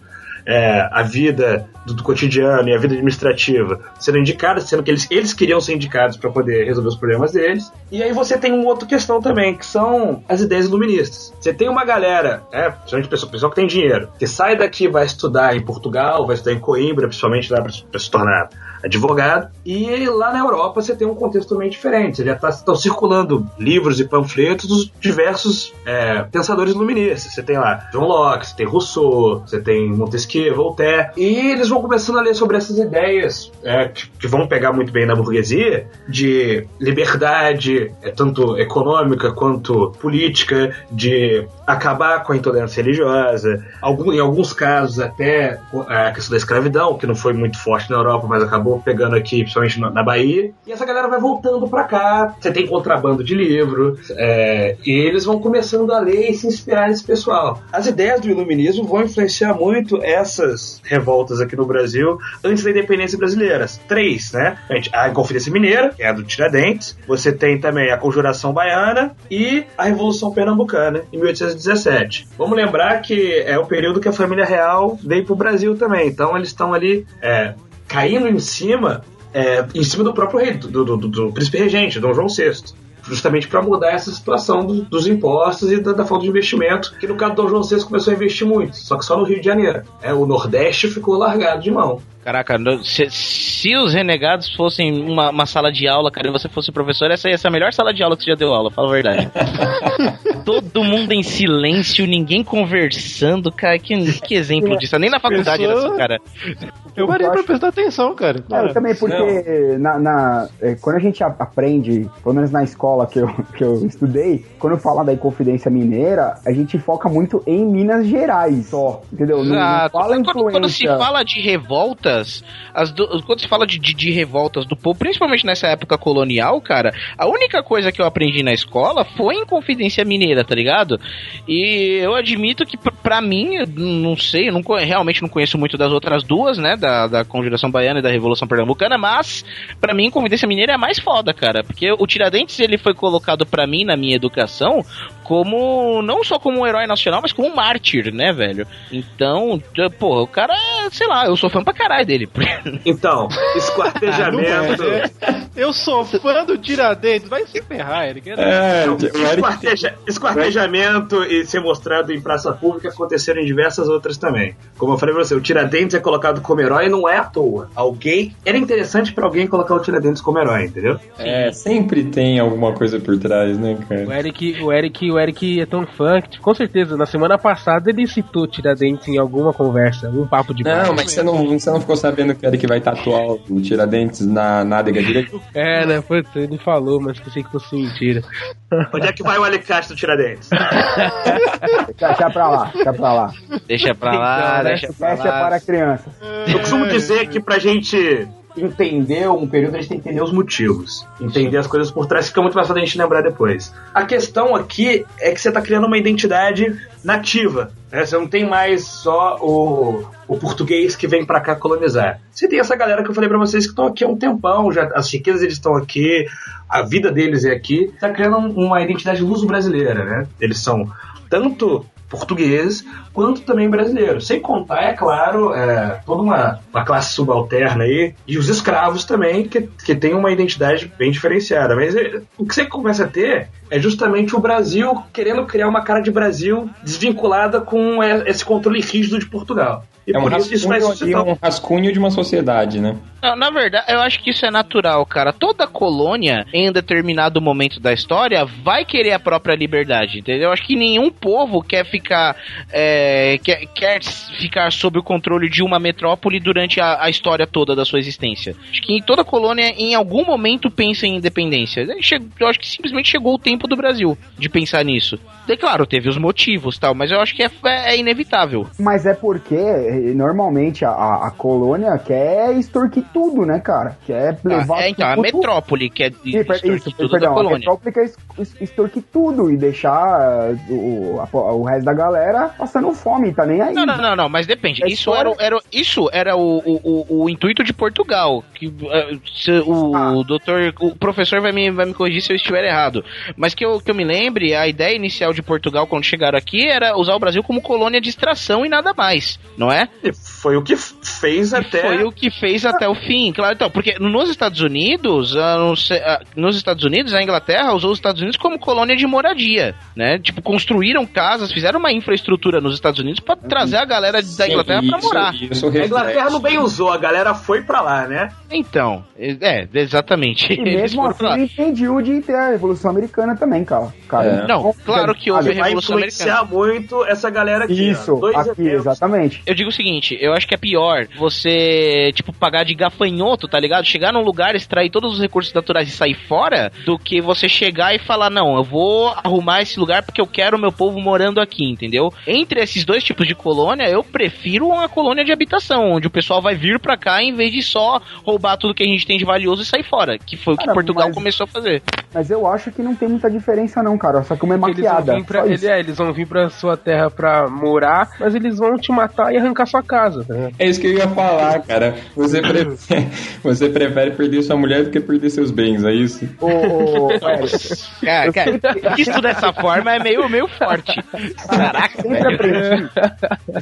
S11: é, a vida do, do cotidiano e a vida administrativa sendo indicadas, sendo que eles, eles queriam ser indicados para poder resolver os problemas deles. E aí você tem uma outra questão também, que são as ideias iluministas. Você tem uma galera, é, principalmente pessoal, pessoal que tem dinheiro, que sai daqui vai estudar em Portugal, vai estudar em Coimbra, principalmente lá para se tornar advogado. E lá na Europa você tem um contexto totalmente diferente. Já tá, estão circulando livros e panfletos dos diversos é, pensadores iluministas. Você tem lá John Locke, você tem Rousseau, você tem Montesquieu, Voltaire. E eles vão começando a ler sobre essas ideias é, que, que vão pegar muito bem na burguesia de liberdade, é, tanto econômica quanto política, de acabar com a intolerância religiosa, algum, em alguns casos até a questão da escravidão, que não foi muito forte na Europa, mas acabou pegando aqui, principalmente na, na Bahia. E essa galera vai voltando pra cá. Você tem contrabando de livro, é, e eles vão começando a ler e se inspirar nesse pessoal. As ideias do iluminismo vão influenciar muito diversas revoltas aqui no Brasil antes da independência brasileira. Três, né? A Inconfidência Mineira, que é a do Tiradentes. Você tem também a Conjuração Baiana e a Revolução Pernambucana, em 1817. Vamos lembrar que é o período que a família real veio pro Brasil também. Então eles estão ali é, caindo em cima, é, em cima do próprio rei, do, do, do- do príncipe regente, Dom João VI. Justamente para mudar essa situação do- dos impostos e da, da falta de investimento, que no caso do Dom João VI começou a investir muito, só que só no Rio de Janeiro. É, o Nordeste ficou largado de mão.
S6: Caraca, se, se os renegados fossem uma, uma sala de aula, cara, e você fosse professor, essa ia ser a melhor sala de aula que você já deu aula, fala a verdade. <laughs> Todo mundo em silêncio, ninguém conversando, cara, que, que exemplo disso. Nem na faculdade era assim, cara.
S7: Eu parei pra prestar atenção, cara.
S2: É, eu também, porque na, na- é, quando a gente aprende, pelo menos na escola que eu, <laughs> que eu estudei, quando fala da Inconfidência Mineira, a gente foca muito em Minas Gerais só, entendeu? Não- Não,
S6: Exato.
S2: fala
S6: Quando, quando se
S2: influência.
S6: fala de revoltas, as do- quando se fala de, de, de revoltas do povo, principalmente nessa época colonial, cara, a única coisa que eu aprendi na escola foi Inconfidência Mineira, tá ligado? E eu admito que, pra mim, eu não sei, eu não, realmente não conheço muito das outras duas, né? Da, da Conjuração Baiana e da Revolução Pernambucana, mas pra mim, Inconfidência Mineira é a mais foda, cara. Porque o Tiradentes, ele foi colocado pra mim, na minha educação, como, não só como um herói nacional, mas como um mártir, né, velho? Então, porra, o cara, é, sei lá, eu sou fã pra caralho dele. <laughs>
S11: Então, esquartejamento. <laughs>
S7: Eu sou fã do Tiradentes, vai se ferrar, Eric.
S8: É,
S11: esquarteja- esquartejamento e ser mostrado em praça pública aconteceram em diversas outras também. Como eu falei pra você, o Tiradentes é colocado como herói e não é à toa. Alguém. Era interessante pra alguém colocar o Tiradentes como herói, entendeu?
S8: É, sempre tem alguma coisa por trás, né,
S9: O
S8: cara?
S9: Eric, o Eric, o Eric é tão fã que, com certeza, na semana passada ele citou Tiradentes em alguma conversa, um papo de
S8: Não,
S9: bar.
S8: mas você não, você não ficou sabendo que o Eric vai tatuar o Tiradentes na nádega direita?
S9: É, né? Putz, ele falou, mas pensei que fosse mentira. <laughs>
S11: Onde é que vai o alicate do Tiradentes?
S2: Deixa pra lá, deixa pra lá.
S6: Deixa pra lá,
S9: Então, né?
S6: deixa
S2: O
S6: pra
S2: é
S6: lá.
S2: para crianças.
S11: Eu costumo dizer que pra gente entender um período, a gente tem que entender os motivos. Entender as coisas por trás, fica muito mais fácil a gente lembrar depois. A questão aqui é que você tá criando uma identidade nativa. né? Você não tem mais só o, o português que vem pra cá colonizar. Você tem essa galera que eu falei pra vocês que estão aqui há um tempão, já, as riquezas eles estão aqui, a vida deles é aqui. Tá criando um- uma identidade luso-brasileira, né? Eles são tanto portugueses quanto também brasileiros. Sem contar, é claro, é, toda uma, uma classe subalterna aí, e os escravos também, que, que tem uma identidade bem diferenciada. Mas é, o que você começa a ter é justamente o Brasil querendo criar uma cara de Brasil desvinculada com é, esse controle rígido de Portugal. E
S8: É um
S11: por isso isso vai
S8: rascunho,
S11: suscitar
S8: um rascunho de uma sociedade, né?
S6: Não, na verdade, eu acho que isso é natural, cara. Toda colônia, em um determinado momento da história, vai querer a própria liberdade, entendeu? Eu acho que nenhum povo quer ficar é, quer, quer ficar sob o controle de uma metrópole durante a, a história toda da sua existência. Acho que toda colônia, em algum momento, pensa em independência. Eu acho que simplesmente chegou o tempo do Brasil de pensar nisso. E claro, teve os motivos tal, mas eu acho que é, é inevitável.
S2: Mas é porque eh, normalmente a, a- a colônia quer extorquir tudo, né, cara? Quer levar
S6: Ah, é, então, a
S2: tudo.
S6: metrópole que é
S2: Ih, per-
S6: extorquir
S2: Isso,
S6: tudo da
S2: perdão, a
S6: colônia.
S2: metrópole quer extorquir tudo e deixar uh, o, a- o resto da galera passando fome, tá nem aí.
S6: Não, não, não, não, mas depende.
S2: É
S6: Isso era,
S2: história-
S6: era, isso era o, o, o, o intuito de Portugal. Que, eh, se o,
S2: Ah.
S6: doutor, o professor vai me, vai me corrigir se eu estiver errado. Mas que eu, que eu me lembre, a ideia inicial de Portugal quando chegaram aqui era usar o Brasil como colônia de extração e nada mais, não é?
S11: E Foi o que fez até.
S6: Foi o que fez até o fim, claro. Então, porque nos Estados Unidos, nos Estados Unidos, a Inglaterra usou os Estados Unidos como colônia de moradia, né? Tipo, construíram casas, fizeram uma infraestrutura nos Estados Unidos pra trazer a galera da Inglaterra pra
S8: isso-
S6: morar.
S8: Isso
S11: A
S8: reflete.
S11: Inglaterra não bem usou, a galera foi pra lá, né?
S6: Então, é, exatamente.
S2: E mesmo assim impediu de ter a Revolução Americana também, cara. cara
S8: É.
S6: Não, claro que houve a
S11: Vai
S6: Revolução
S11: influenciar
S6: Americana.
S11: muito essa galera aqui. ó.
S2: Isso,
S11: Dois
S2: aqui,
S11: exemplos.
S2: exatamente.
S6: Eu digo o seguinte, eu acho que é pior você, tipo, pagar de gafanhoto, tá ligado? Chegar num lugar, extrair todos os recursos naturais e sair fora, do que você chegar e falar, não, eu vou arrumar esse lugar porque eu quero o meu povo morando aqui, entendeu? Entre esses dois tipos de colônia, eu prefiro uma colônia de habitação, onde o pessoal vai vir pra cá em vez de só roubar tudo que a gente tem de valioso e sair fora, que foi o que
S2: Cara,
S6: Portugal
S2: mas-
S6: começou a fazer.
S2: Mas eu acho que não tem muita diferença não, cara. Só que uma é
S9: Eles vão,
S2: maquiada.
S9: vir pra, ele, é, eles vão vir pra sua terra pra morar, mas eles vão te matar e arrancar sua casa, ligado?
S8: É isso que eu ia falar, cara. Você prefere, <laughs> você prefere perder sua mulher do que perder seus bens, é isso?
S2: Ô, <laughs>
S6: Cara,
S2: Eu
S6: cara, <laughs> isso dessa forma é meio, meio forte. Caraca,
S2: sempre
S6: velho.
S2: aprendi.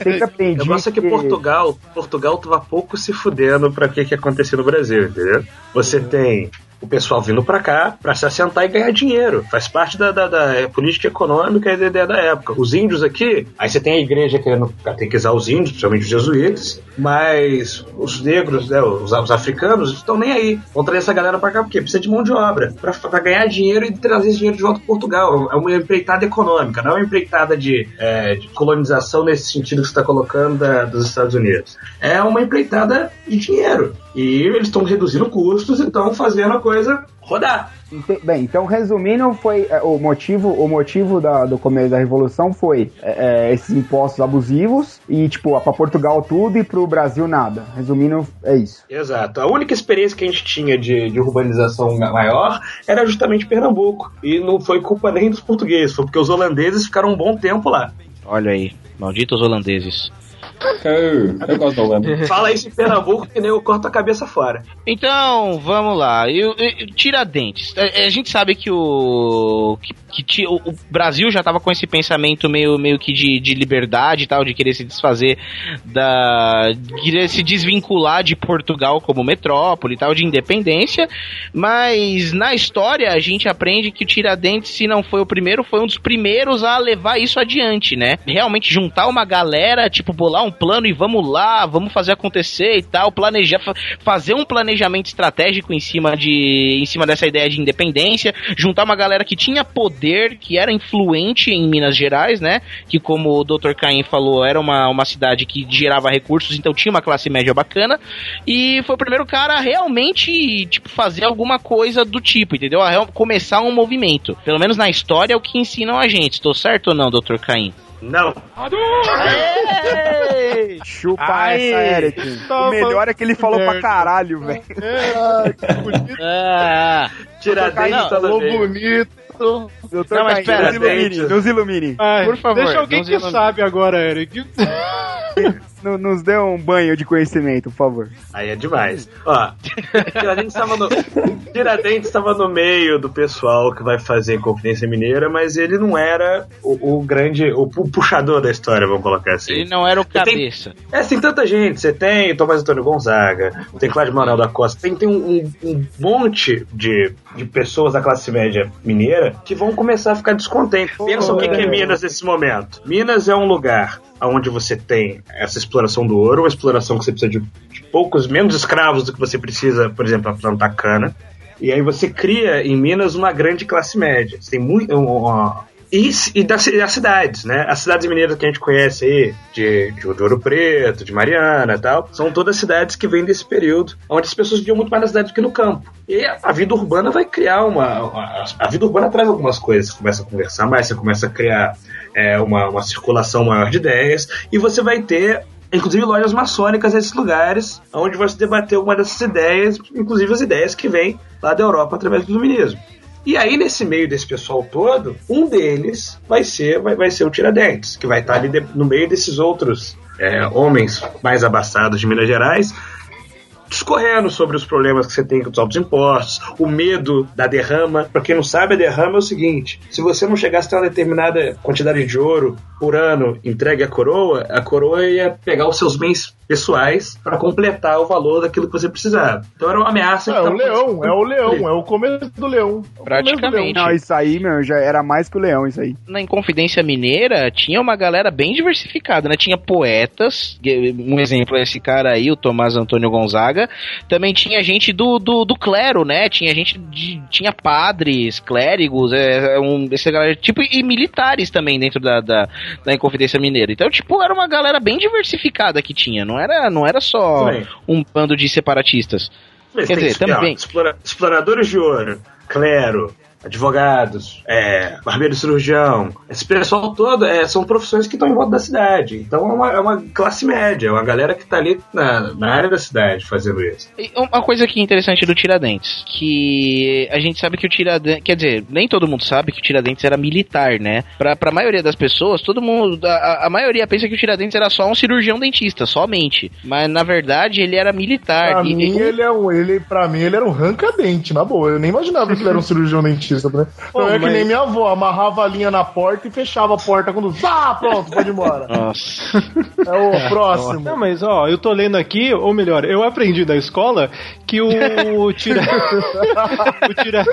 S2: Sempre aprendi.
S11: O negócio é que Portugal, Portugal tava pouco se fudendo pra que que acontecia no Brasil, entendeu? Você tem o pessoal vindo pra cá pra se assentar e ganhar dinheiro. Faz parte da, da- da, é, política econômica e da ideia da época. Os índios aqui, aí você tem a igreja querendo catequizar os índios, principalmente os jesuítas, mas os negros, né, os, os africanos, estão nem aí. Vão trazer essa galera pra cá porque precisa de mão de obra pra ganhar dinheiro e trazer esse dinheiro de volta para Portugal. É uma empreitada econômica, não é uma empreitada de, é, de colonização nesse sentido que você está colocando da- dos Estados Unidos. É uma empreitada de dinheiro. E eles estão reduzindo custos e estão fazendo a coisa rodar.
S2: Bem, então resumindo, foi é, o motivo, o motivo da- do começo da revolução foi é, é, esses impostos abusivos e tipo para Portugal tudo e pro Brasil nada. Resumindo, é isso.
S11: Exato. A única experiência que a gente tinha de, de urbanização maior era justamente Pernambuco. E não foi culpa nem dos portugueses, foi porque os holandeses ficaram um bom tempo lá.
S6: Olha aí, malditos holandeses.
S8: Eu, eu gosto da Holanda.
S11: Fala isso em Pernambuco que nem eu corto a cabeça fora.
S6: Então, vamos lá. Eu, eu- Tiradentes. A, a gente sabe que o. Que, que o, o Brasil já tava com esse pensamento meio, meio que de, de liberdade e tal, de querer se desfazer da. de querer se desvincular de Portugal como metrópole e tal, de independência. Mas na história a gente aprende que o Tiradentes, se não foi o primeiro, foi um dos primeiros a levar isso adiante, né? Realmente juntar uma galera, tipo, bolar um plano e vamos lá, vamos fazer acontecer e tal, planejar, fa- fazer um planejamento estratégico em cima de em cima dessa ideia de independência, juntar uma galera que tinha poder, que era influente em Minas Gerais, né? Que como o Dr. Caim falou, era uma, uma cidade que gerava recursos, então tinha uma classe média bacana, e foi o primeiro cara a realmente, tipo, fazer alguma coisa do tipo, entendeu? A começar um movimento. Pelo menos na história é o que ensinam a gente. Estou certo ou não, Dr. Caim?
S11: Não.
S2: Chupa
S1: Ai,
S2: essa, Eric.
S1: tá
S2: o melhor é que ele falou pra
S1: merda.
S2: caralho, velho.
S6: Ah,
S11: Tiradentes
S6: Não,
S11: tá no
S1: Falou
S11: meio.
S1: bonito.
S2: Doutor
S6: Não, mas pera,
S2: nos ilumine, nos ilumine.
S1: Ai,
S6: Por favor,
S1: Deixa alguém que
S6: se-
S1: sabe agora, Eric. <laughs>
S2: No- Nos dê um banho de conhecimento, por favor.
S11: Aí é demais. Ó, Tiradentes estava no, Tiradentes estava no meio do pessoal que vai fazer Confidência Mineira, mas ele não era o, o grande, o, pu- puxador da história, vamos colocar assim.
S6: ele não era o
S11: tem-
S6: cabeça.
S11: É, tem tanta gente. Você tem Tomás Antônio Gonzaga, tem Cláudio Manuel da Costa, tem, tem um, um- um monte de, de pessoas da classe média mineira que vão começar a ficar descontentes. Pensa o que, que é Minas nesse momento. Minas é um lugar onde você tem essa exploração do ouro, uma exploração que você precisa de, de poucos, menos escravos do que você precisa, por exemplo, para plantar cana. E aí você cria em Minas uma grande classe média. Você tem muito. uma- e, e das, das cidades, né? As cidades mineiras que a gente conhece aí, de, de Ouro Preto, de Mariana e tal, são todas cidades que vêm desse período, onde as pessoas viviam muito mais na cidade do que no campo. E a, a vida urbana vai criar uma. uma- a vida urbana traz algumas coisas. Você começa a conversar mais, você começa a criar é, uma, uma circulação maior de ideias, e você vai ter inclusive lojas maçônicas nesses lugares, onde você debater alguma dessas ideias, inclusive as ideias que vêm lá da Europa através do iluminismo. E aí, nesse meio desse pessoal todo, um deles vai ser, vai, vai ser o Tiradentes, que vai estar ali de- no meio desses outros é, homens mais abastados de Minas Gerais, discorrendo sobre os problemas que você tem com os altos impostos, o medo da derrama. Pra quem não sabe, a derrama é o seguinte: se você não chegasse a ter uma determinada quantidade de ouro por ano entregue à coroa, a coroa ia pegar os seus bens pessoais para completar o valor daquilo que você precisava. Então era uma ameaça.
S10: É
S11: que
S10: o leão, é o leão, é o começo do leão. É o começo do
S6: Praticamente.
S2: Não, isso aí, meu, já era mais que o leão, isso aí.
S6: na Inconfidência Mineira tinha uma galera bem diversificada, né? Tinha poetas, um exemplo é esse cara aí, o Tomás Antônio Gonzaga, também tinha gente do, do, do clero, né? Tinha gente de. Tinha padres, clérigos, é, é um, essa galera, tipo, e militares também dentro da, da, da Inconfidência Mineira. Então, tipo, era uma galera bem diversificada que tinha. Não era, não era só
S11: Também.
S6: um bando de separatistas.
S11: Mas
S6: Quer dizer,
S11: que- ó,
S6: também.
S11: explora- exploradores de ouro, clero, advogados, é, barbeiro cirurgião, esse pessoal todo é, são profissões que estão em volta da cidade. Então é uma, é uma classe média, é uma galera que está ali na, na área da cidade fazendo isso.
S6: E Uma coisa que é interessante do Tiradentes, que a gente sabe que o Tiradentes, quer dizer, nem todo mundo sabe que o Tiradentes era militar, né? Pra, pra maioria das pessoas, todo mundo, a, a maioria pensa que o Tiradentes era só um cirurgião dentista, somente. Mas na verdade ele era militar.
S10: Pra
S6: E-
S10: mim,
S6: e-
S10: ele é um. Ele, pra mim, ele era um ranca-dente, na boa. Eu nem imaginava que ele era um cirurgião dentista, né?
S7: Pô,
S10: Não é que
S7: mas-
S10: nem minha avó, amarrava a linha na porta e fechava a porta quando. Ah, pronto, pode ir embora.
S6: Nossa.
S10: É o <laughs> próximo.
S7: Não, mas ó, eu tô lendo aqui, ou melhor, eu aprendi na escola que o <laughs> tira... o tira...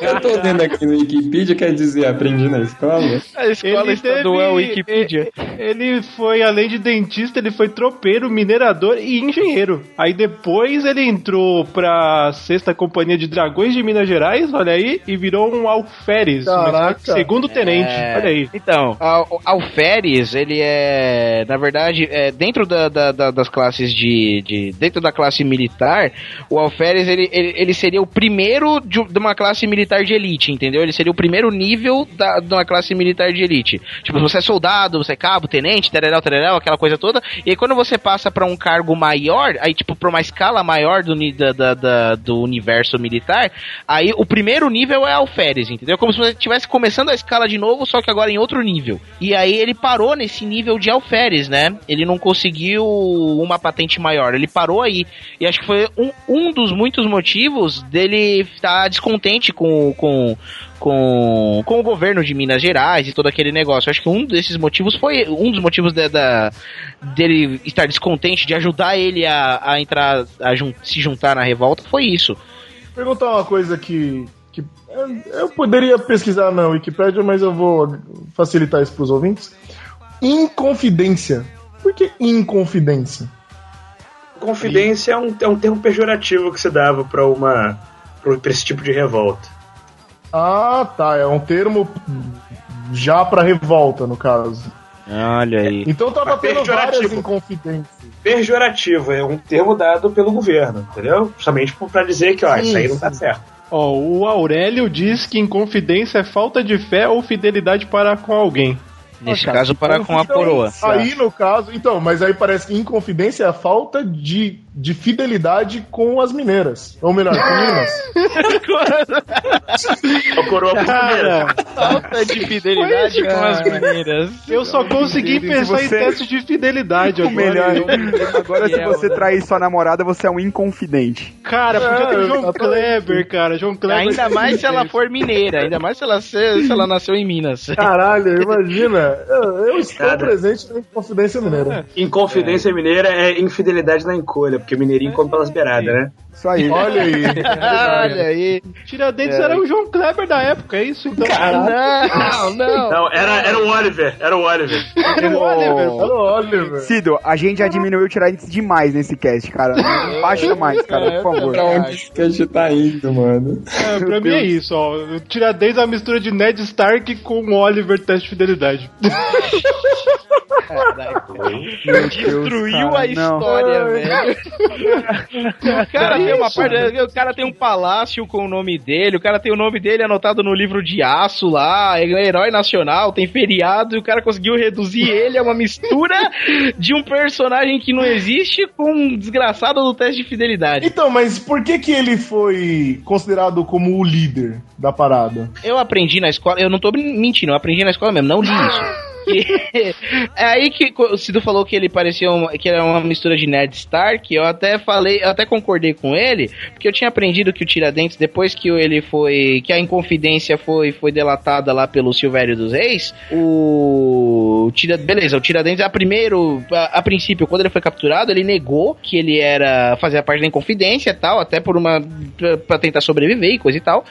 S8: Eu tô lendo aqui no Wikipedia, quer dizer, aprendi na escola.
S6: A escola estadual Wikipedia.
S7: Ele foi, além de dentista, ele foi tropeiro, minerador e engenheiro. Aí depois ele entrou pra sexta companhia de dragões de Minas Gerais, olha aí, e virou um alferes,
S10: Caraca.
S7: segundo tenente,
S6: É,
S7: olha aí.
S6: Então, al- alferes, ele é, na verdade, é, dentro da, da- da- das classes de, de- dentro da classe militar, o alferes, ele, ele, ele seria o primeiro de, de uma classe militar de elite, entendeu? Ele seria o primeiro nível da, de uma classe militar de elite. Tipo, você é soldado, você é cabo, tenente, tereréu, tereréu, aquela coisa toda, e aí quando você passa pra um cargo maior, aí tipo, pra uma escala maior do, da- da- do universo militar, aí o primeiro nível é alferes, entendeu? Como se você estivesse começando a escala de novo, só que agora em outro nível. E aí ele parou nesse nível de alferes, né? Ele não conseguiu uma patente maior, ele parou aí. E acho que foi um, um dos muitos motivos dele estar descontente com, com, com, com o governo de Minas Gerais e todo aquele negócio. Acho que um desses motivos foi um dos motivos da, da- dele estar descontente de ajudar ele a, a entrar, a jun- se juntar na revolta foi isso.
S10: Perguntar uma coisa que. Eu poderia pesquisar na Wikipédia, mas eu vou facilitar isso pros ouvintes. Inconfidência. Por que inconfidência?
S11: Confidência é um, é um termo pejorativo que se dava para uma pra pra esse tipo de revolta.
S10: Ah, tá. É um termo já pra revolta, no caso.
S6: Olha aí.
S10: Então tava
S11: Mas
S10: tendo várias
S11: pejorativo.
S10: inconfidências.
S11: Pejorativo é um termo dado pelo governo, entendeu? Justamente para dizer que, ó, isso aí não tá certo.
S7: Ó, o Aurélio diz que inconfidência é falta de fé ou fidelidade para com alguém.
S6: Nesse caso, para com a
S10: então,
S6: coroa.
S10: Aí, no caso, então, mas aí parece que inconfidência é a falta de, de fidelidade com as mineiras. Ou melhor, com Minas. <laughs>
S11: A coroa portuguesa.
S6: Falta de fidelidade com as mineiras.
S7: Eu só consegui
S2: Se
S7: pensar em
S2: você-
S7: teste de fidelidade
S2: O
S7: agora.
S2: melhor.
S7: Eu-
S2: Agora, se você trair sua namorada, você é um inconfidente.
S7: Cara, podia ter
S10: É,
S7: o João. Kleber, cara. João Kleber.
S6: Ainda mais se ela for mineira, ainda mais se ela, se, se ela nasceu em Minas.
S10: Caralho, imagina. Eu, eu estou
S11: Cara.
S10: presente na Inconfidência Mineira.
S11: Inconfidência mineira é infidelidade na encolha, porque mineirinho come pelas beiradas, né?
S2: Isso aí.
S10: Olha aí. <laughs>
S6: Olha aí.
S7: Tiradentes
S6: É.
S7: era o João Kleber da época, é isso? Então.
S6: Não, não.
S11: Não, era, era o Oliver, era o Oliver.
S7: Era o Oliver.
S10: Olha o Oliver.
S2: Cido, a gente já diminuiu o Tiradentes demais nesse cast, cara. Baixa mais, cara, por favor.
S8: Pra onde esse cast tá indo, mano?
S7: É, pra mim é isso, ó. O Tiradentes é a mistura de Ned Stark com o Oliver teste de fidelidade. <laughs>
S6: Destruiu a
S2: não.
S6: história, velho. O cara, tem uma parte, o cara tem um palácio com o nome dele, o cara tem o nome dele anotado no livro de aço lá, é herói nacional, tem feriado, e o cara conseguiu reduzir ele a uma mistura de um personagem que não existe com um desgraçado do teste de fidelidade.
S10: Então, mas por que que ele foi considerado como o líder da parada?
S6: Eu aprendi na escola, eu não tô mentindo, eu aprendi na escola mesmo, não li isso. E <laughs> é aí que o Cido falou que ele parecia uma, que era uma mistura de Ned Stark. Eu até falei, eu até concordei com ele, porque eu tinha aprendido que o Tiradentes, depois que ele foi. que a Inconfidência foi, foi delatada lá pelo Silvério dos Reis, o. Tira, beleza, o Tiradentes, a primeiro, a, a princípio, quando ele foi capturado, ele negou que ele era. fazia parte da Inconfidência tal, até por uma. pra, pra tentar sobreviver e coisa e tal.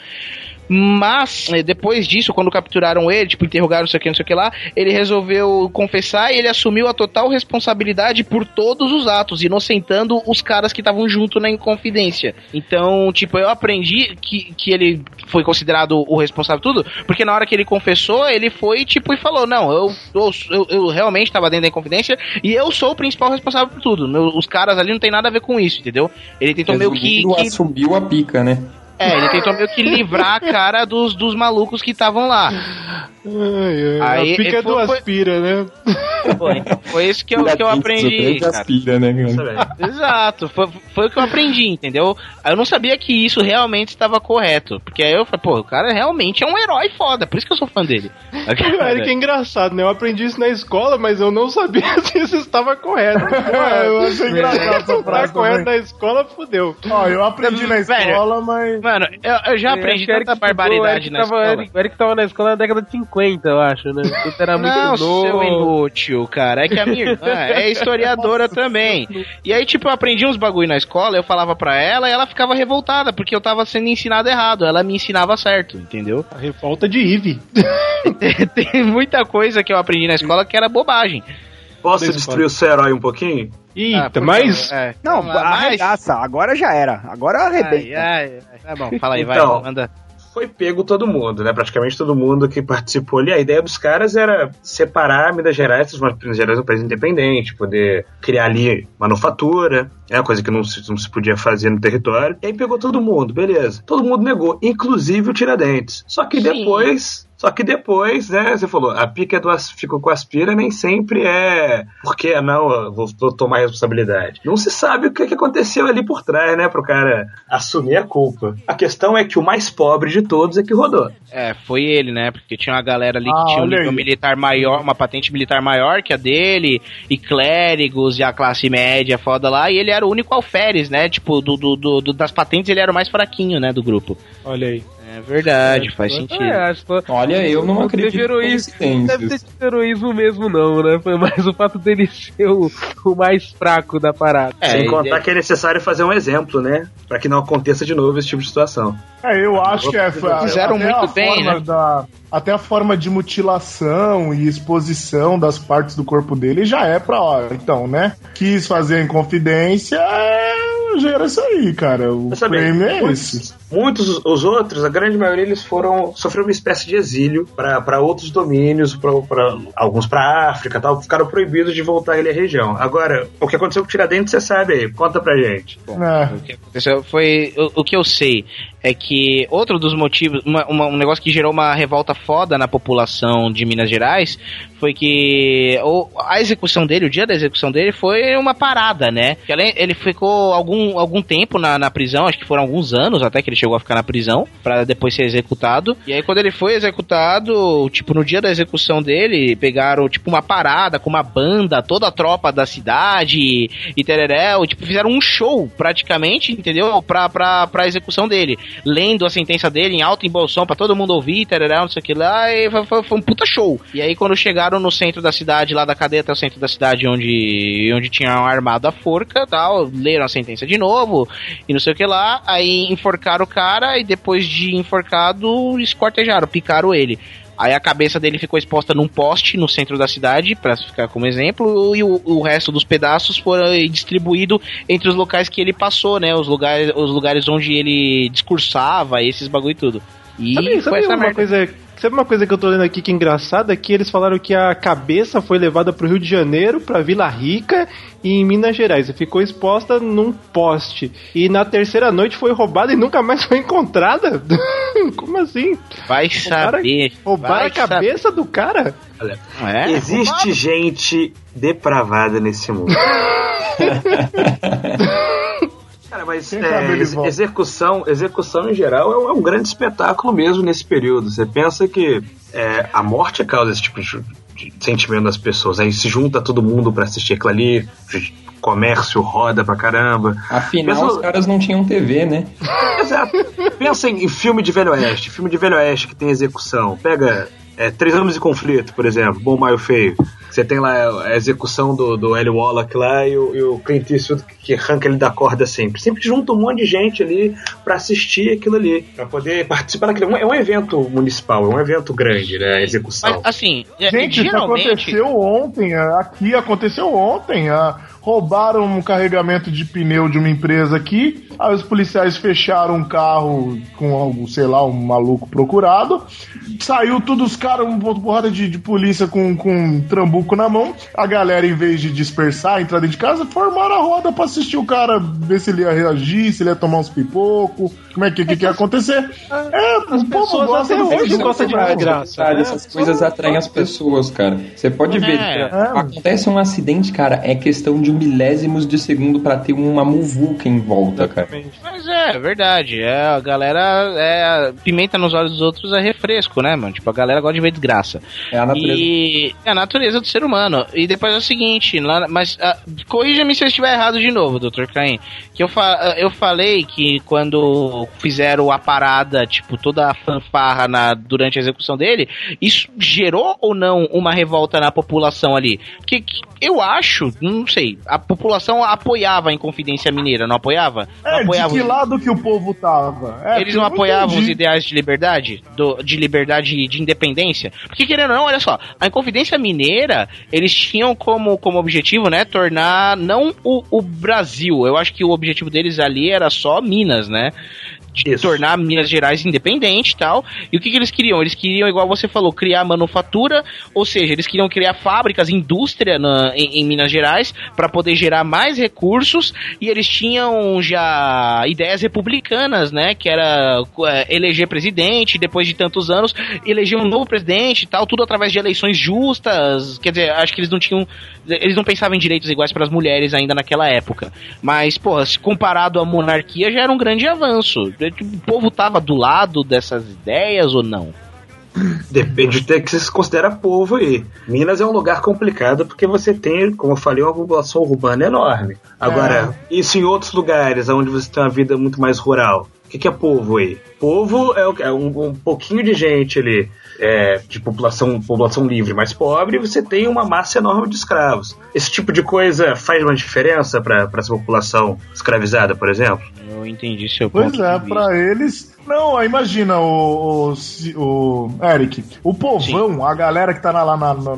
S6: Mas, eh, depois disso, quando capturaram ele, tipo, interrogaram não sei o que, não sei o que lá, ele resolveu confessar e ele assumiu a total responsabilidade por todos os atos, inocentando os caras que estavam junto na Inconfidência. Então, tipo, eu aprendi que, que ele foi considerado o responsável por tudo, porque na hora que ele confessou, ele foi, tipo, e falou, não, eu, eu, eu, eu realmente estava dentro da Inconfidência e eu sou o principal responsável por tudo. Meu- os caras ali não tem nada a ver com isso, entendeu? Ele tentou meio que... Que-
S8: assumiu a pica, né?
S6: É, ele tentou meio que livrar a cara dos, dos malucos que estavam lá.
S7: Ai, ai,
S6: Aí,
S7: a pica é do aspira, né?
S6: Foi, foi isso que eu, que eu aprendi, cara.
S8: Aspira, né?
S6: Exato, foi, foi o que eu aprendi, entendeu? Aí Eu não sabia que isso realmente estava correto. Porque aí eu falei, pô, o cara realmente é um herói foda, por isso que eu sou fã dele. <laughs>
S7: Cara, que é engraçado, né? Eu aprendi isso na escola, mas eu não sabia <laughs> se isso estava correto.
S10: É, eu achei engraçado essa
S7: tá correto na escola, fudeu.
S10: Ó, eu aprendi na escola, mas.
S6: Mano, eu, eu já aprendi tanta barbaridade na
S9: tava,
S6: escola.
S9: Eric, o Eric tava na escola na década de 50, eu acho, né? Ele era muito
S6: Não,
S9: novo.
S6: seu inútil, cara. É que a minha irmã <laughs> é historiadora também. E aí, tipo, eu aprendi uns bagulho na escola, eu falava pra ela e ela ficava revoltada, porque eu tava sendo ensinado errado. Ela me ensinava certo, entendeu?
S7: A revolta de Eve. <laughs>
S6: Tem muita coisa que eu aprendi na escola que era bobagem.
S11: Posso destruir o seu herói um pouquinho?
S7: Eita,
S6: por
S7: mas.
S6: é.
S2: Não,
S6: Mas-
S2: arregaça. Agora já era. Agora arrebenta.
S6: Ai, ai, ai. Tá bom, fala aí, vai,
S11: Então,
S6: manda.
S11: Foi pego todo mundo, né? Praticamente todo mundo que participou ali. A ideia dos caras era separar Minas Gerais, Minas Gerais um país independente, poder criar ali manufatura, é uma coisa que não se, não se podia fazer no território. E aí pegou todo mundo, beleza. Todo mundo negou, inclusive o Tiradentes. Só que
S6: Sim.
S11: depois. Só que depois, né, você falou, a pica do as- ficou com a aspira nem sempre é porque não, eu vou, vou tomar responsabilidade. Não se sabe o que, que aconteceu ali por trás, né, pro cara assumir a culpa. A questão é que o mais pobre de todos é que rodou.
S6: É, foi ele, né? Porque tinha uma galera ali que
S10: Ah,
S6: tinha um nível militar maior, uma patente militar maior que a dele, e clérigos e a classe média foda lá, e ele era o único alferes, né? Tipo, do, do, do- do- das patentes ele era o mais fraquinho, né, do grupo.
S7: Olha aí.
S6: É verdade, faz sentido.
S9: É, acho que
S8: Olha, eu não
S9: Não
S8: acredito
S9: heroísmo. Deve ter tido heroísmo mesmo, não, né? Foi mais o fato dele ser o, o mais fraco da parada.
S6: É,
S11: Sem contar que é necessário fazer um exemplo, né? Pra que não aconteça de novo esse tipo de situação.
S10: É, eu acho que é.
S6: Fizeram
S10: até
S6: muito
S10: a
S6: bem,
S10: forma
S6: né?
S10: da- até a forma de mutilação e exposição das partes do corpo dele já é pra hora. Então, né? Quis fazer em confidência, é, já era isso aí, cara. O
S11: Mas sabe,
S10: prêmio é esse.
S11: Muitos os outros, a grande maioria, eles foram sofreram uma espécie de exílio para outros domínios, pra, pra- alguns para África, tal, ficaram proibidos de voltar ali à região. Agora, o que aconteceu com o Tiradentes, você sabe aí? Conta pra gente.
S10: É.
S6: O que aconteceu foi. O, o que eu sei é que outro dos motivos. uma- uma- um negócio que gerou uma revolta foda na população de Minas Gerais foi que o- a execução dele, o dia da execução dele, foi uma parada, né? Além- ele ficou algum, algum tempo na, na prisão, acho que foram alguns anos até que ele chegou a ficar na prisão, pra depois ser executado. E aí, quando ele foi executado, tipo, no dia da execução dele, pegaram, tipo, uma parada com uma banda, toda a tropa da cidade e tereréu, tipo, fizeram um show, praticamente, entendeu? Pra, pra, pra execução dele. Lendo a sentença dele em alto em bom pra todo mundo ouvir, tereréu, não sei o que lá, e foi, foi- foi um puta show. E aí, quando chegaram no centro da cidade, lá da cadeia até o centro da cidade, onde, onde tinham armado a forca tal, leram a sentença de novo, e não sei o que lá, aí enforcaram o cara, e depois de enforcado, escortejaram, picaram ele. Aí a cabeça dele ficou exposta num poste no centro da cidade, pra ficar como exemplo, e o, o resto dos pedaços foram distribuído entre os locais que ele passou, né? Os lugares, os lugares onde ele discursava, esses bagulho e tudo. E
S7: Sabe, sabe uma
S6: merda.
S7: coisa. Sabe uma coisa que eu tô lendo aqui que é engraçada? Que eles falaram que a cabeça foi levada pro Rio de Janeiro, pra Vila Rica e em Minas Gerais. E ficou exposta num poste. E na terceira noite foi roubada e nunca mais <laughs> foi encontrada? <laughs> Como assim?
S6: Vai saber.
S7: Roubaram
S6: vai
S7: a cabeça do cara?
S6: É,
S11: existe gente depravada nesse mundo. <laughs> Cara, mas é, execução, execução em geral é um, é um grande espetáculo mesmo nesse período. Você pensa que é, a morte causa esse tipo de, de sentimento das pessoas. Aí se junta todo mundo pra assistir aquilo ali, comércio roda pra caramba.
S8: Afinal,
S11: Pensa-
S8: os caras não tinham TV, né? <laughs>
S11: Exato. Pensa em, em filme de Velho Oeste, filme de Velho Oeste que tem execução. Pega é, Três Homens de Conflito, por exemplo, Bom, Maio Feio. Você tem lá a execução do, do Eli Wallach lá e o, e o Clint Eastwood que arranca ele da corda sempre. Sempre junta um monte de gente ali pra assistir aquilo ali, pra poder participar daquilo. É um evento municipal, é um evento grande, né? A execução.
S6: Mas, assim, é-
S10: Gente, isso
S6: geralmente.
S10: aconteceu ontem, é, aqui aconteceu ontem. ah, roubaram um carregamento de pneu de uma empresa aqui. Aí os policiais fecharam um carro com algo, sei lá, um maluco procurado. Saiu todos os caras, uma porrada de, de polícia com, com um trambuco na mão. A galera, em vez de dispersar, entrar dentro de casa, formaram a roda pra assistir o cara, ver se ele ia reagir, se ele ia tomar uns pipocos, como é que, que, que ia acontecer. É, o povo
S7: pessoas
S10: gosta
S7: até hoje
S10: filme,
S7: gostam de
S10: né?
S7: desgraça.
S8: Sabe, essas coisas atraem as pessoas, cara. Você pode ver,
S6: É.
S8: acontece um acidente, cara, é questão de milésimos de segundo pra ter uma muvuca em volta, cara.
S6: Mas é, é verdade. É, a galera é pimenta nos olhos dos outros é refresco, né, mano? Tipo, a galera gosta de ver desgraça.
S8: É a natureza.
S6: E é a natureza do ser humano. E depois é o seguinte, lá, mas ah, corrija-me se eu estiver errado de novo, Dr. Caim. Que eu, fa ah, eu falei que quando fizeram a parada, tipo, toda a fanfarra na, durante a execução dele, isso gerou ou não uma revolta na população ali? Porque que- eu acho, não sei, a população apoiava a Inconfidência Mineira, não apoiava? Não
S10: É, de
S6: apoiava
S10: que
S6: os-
S10: lado que o povo tava? É,
S6: eles não apoiavam os
S10: entendi.
S6: ideais de liberdade? Do- de liberdade e de independência? Porque, querendo ou não, olha só, a Inconfidência Mineira, eles tinham como, como objetivo, né, tornar não o, o Brasil. Eu acho que o objetivo deles ali era só Minas, né? De tornar Minas Gerais independente e tal. E o que, que eles queriam? Eles queriam, igual você falou, criar manufatura, ou seja, eles queriam criar fábricas, indústria na- em, em Minas Gerais para poder gerar mais recursos. E eles tinham já ideias republicanas, né? Que era é, eleger presidente, depois de tantos anos, eleger um novo presidente e tal, tudo através de eleições justas. Quer dizer, acho que eles não tinham. Eles não pensavam em direitos iguais para as mulheres ainda naquela época. Mas, porra, se comparado à monarquia, já era um grande avanço. O povo tava do lado dessas ideias ou não?
S11: Depende de ter que se considera povo aí. Minas é um lugar complicado porque você tem, como eu falei, uma população urbana enorme. Agora, isso em outros lugares, onde você tem uma vida muito mais rural. O que, que é povo aí? Povo é, o- é um, um pouquinho de gente ali, é, de população, população livre mais pobre, e você tem uma massa enorme de escravos. Esse tipo de coisa faz uma diferença para essa população escravizada, por exemplo?
S6: Eu entendi seu
S10: Pois
S6: ponto
S10: é,
S6: de
S10: pra eles. Não, imagina o, o, o Eric, o povão, a galera que tá na, lá na, na,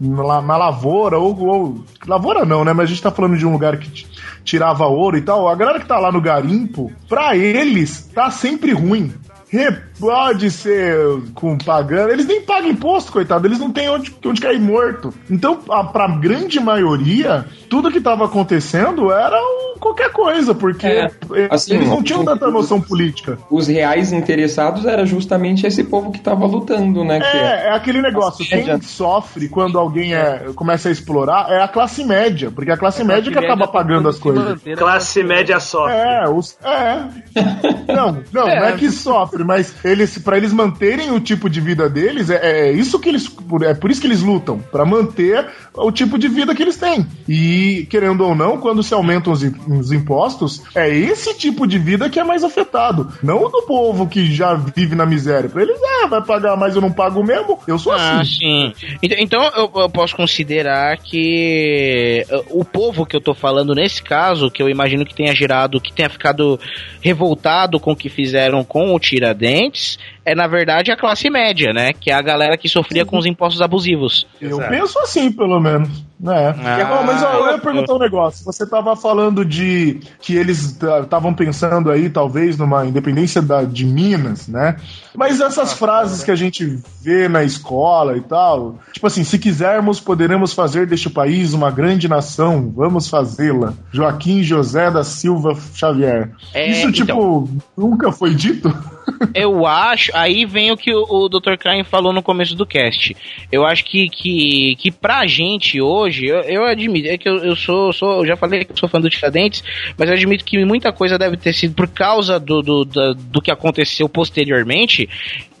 S10: na, na- lavoura, ou, ou- Lavoura não, né? Mas a gente tá falando de um lugar que tirava ouro e tal. A galera que tá lá no garimpo, pra eles, tá sempre ruim. Pode ser com pagando. Eles nem pagam imposto, coitado. Eles não têm onde, onde cair morto. Então, a, pra grande maioria, tudo que tava acontecendo era um- qualquer coisa, porque
S8: É, assim,
S10: eles não tinham tanta noção política.
S8: Os reais interessados era justamente esse povo que tava lutando, né? que
S10: É, é aquele negócio.
S8: Média.
S10: Quem sofre quando alguém é, começa a explorar é a classe média, porque é a classe média que acaba pagando as coisas.
S11: Classe média sofre.
S10: É, os, é. <laughs> Não, não, não é que sofre, mas eles, para eles manterem o tipo de vida deles, é, é isso que eles, é por isso que eles lutam, Pra manter o tipo de vida que eles têm. E querendo ou não, quando se aumentam os, im- os impostos, é esse tipo de vida que é mais afetado, não o do povo que já vive na miséria. Pra eles, ah, vai pagar, mas eu não pago mesmo. Eu sou
S6: Ah,
S10: assim.
S6: sim. Então, eu, eu posso considerar que uh, o povo que eu tô falando nesse caso, que eu imagino que tenha gerado, que tenha ficado revoltado com o que fizeram com o Tiradentes, é na verdade a classe média, né? Que é a galera que sofria com os impostos abusivos.
S10: Eu penso assim, pelo menos. É.
S6: Ah,
S10: mas ó, eu ia
S6: eu-
S10: perguntar um negócio. Você tava falando de que eles estavam pensando aí, talvez, numa independência da, de Minas, né? Mas essas frases que a gente vê na escola e tal, tipo assim, se quisermos, poderemos fazer deste país uma grande nação, vamos fazê-la. Joaquim José da Silva Xavier.
S6: É,
S10: Isso, tipo,
S6: então.
S10: nunca foi dito?
S6: Eu acho. Aí vem o que o, o Dr. Klein falou no começo do cast. Eu acho que, que, que pra gente hoje, eu, eu admito, é que eu, eu sou, sou. Eu já falei que sou fã do Tiradentes, mas eu admito que muita coisa deve ter sido por causa do, do, da- do que aconteceu posteriormente.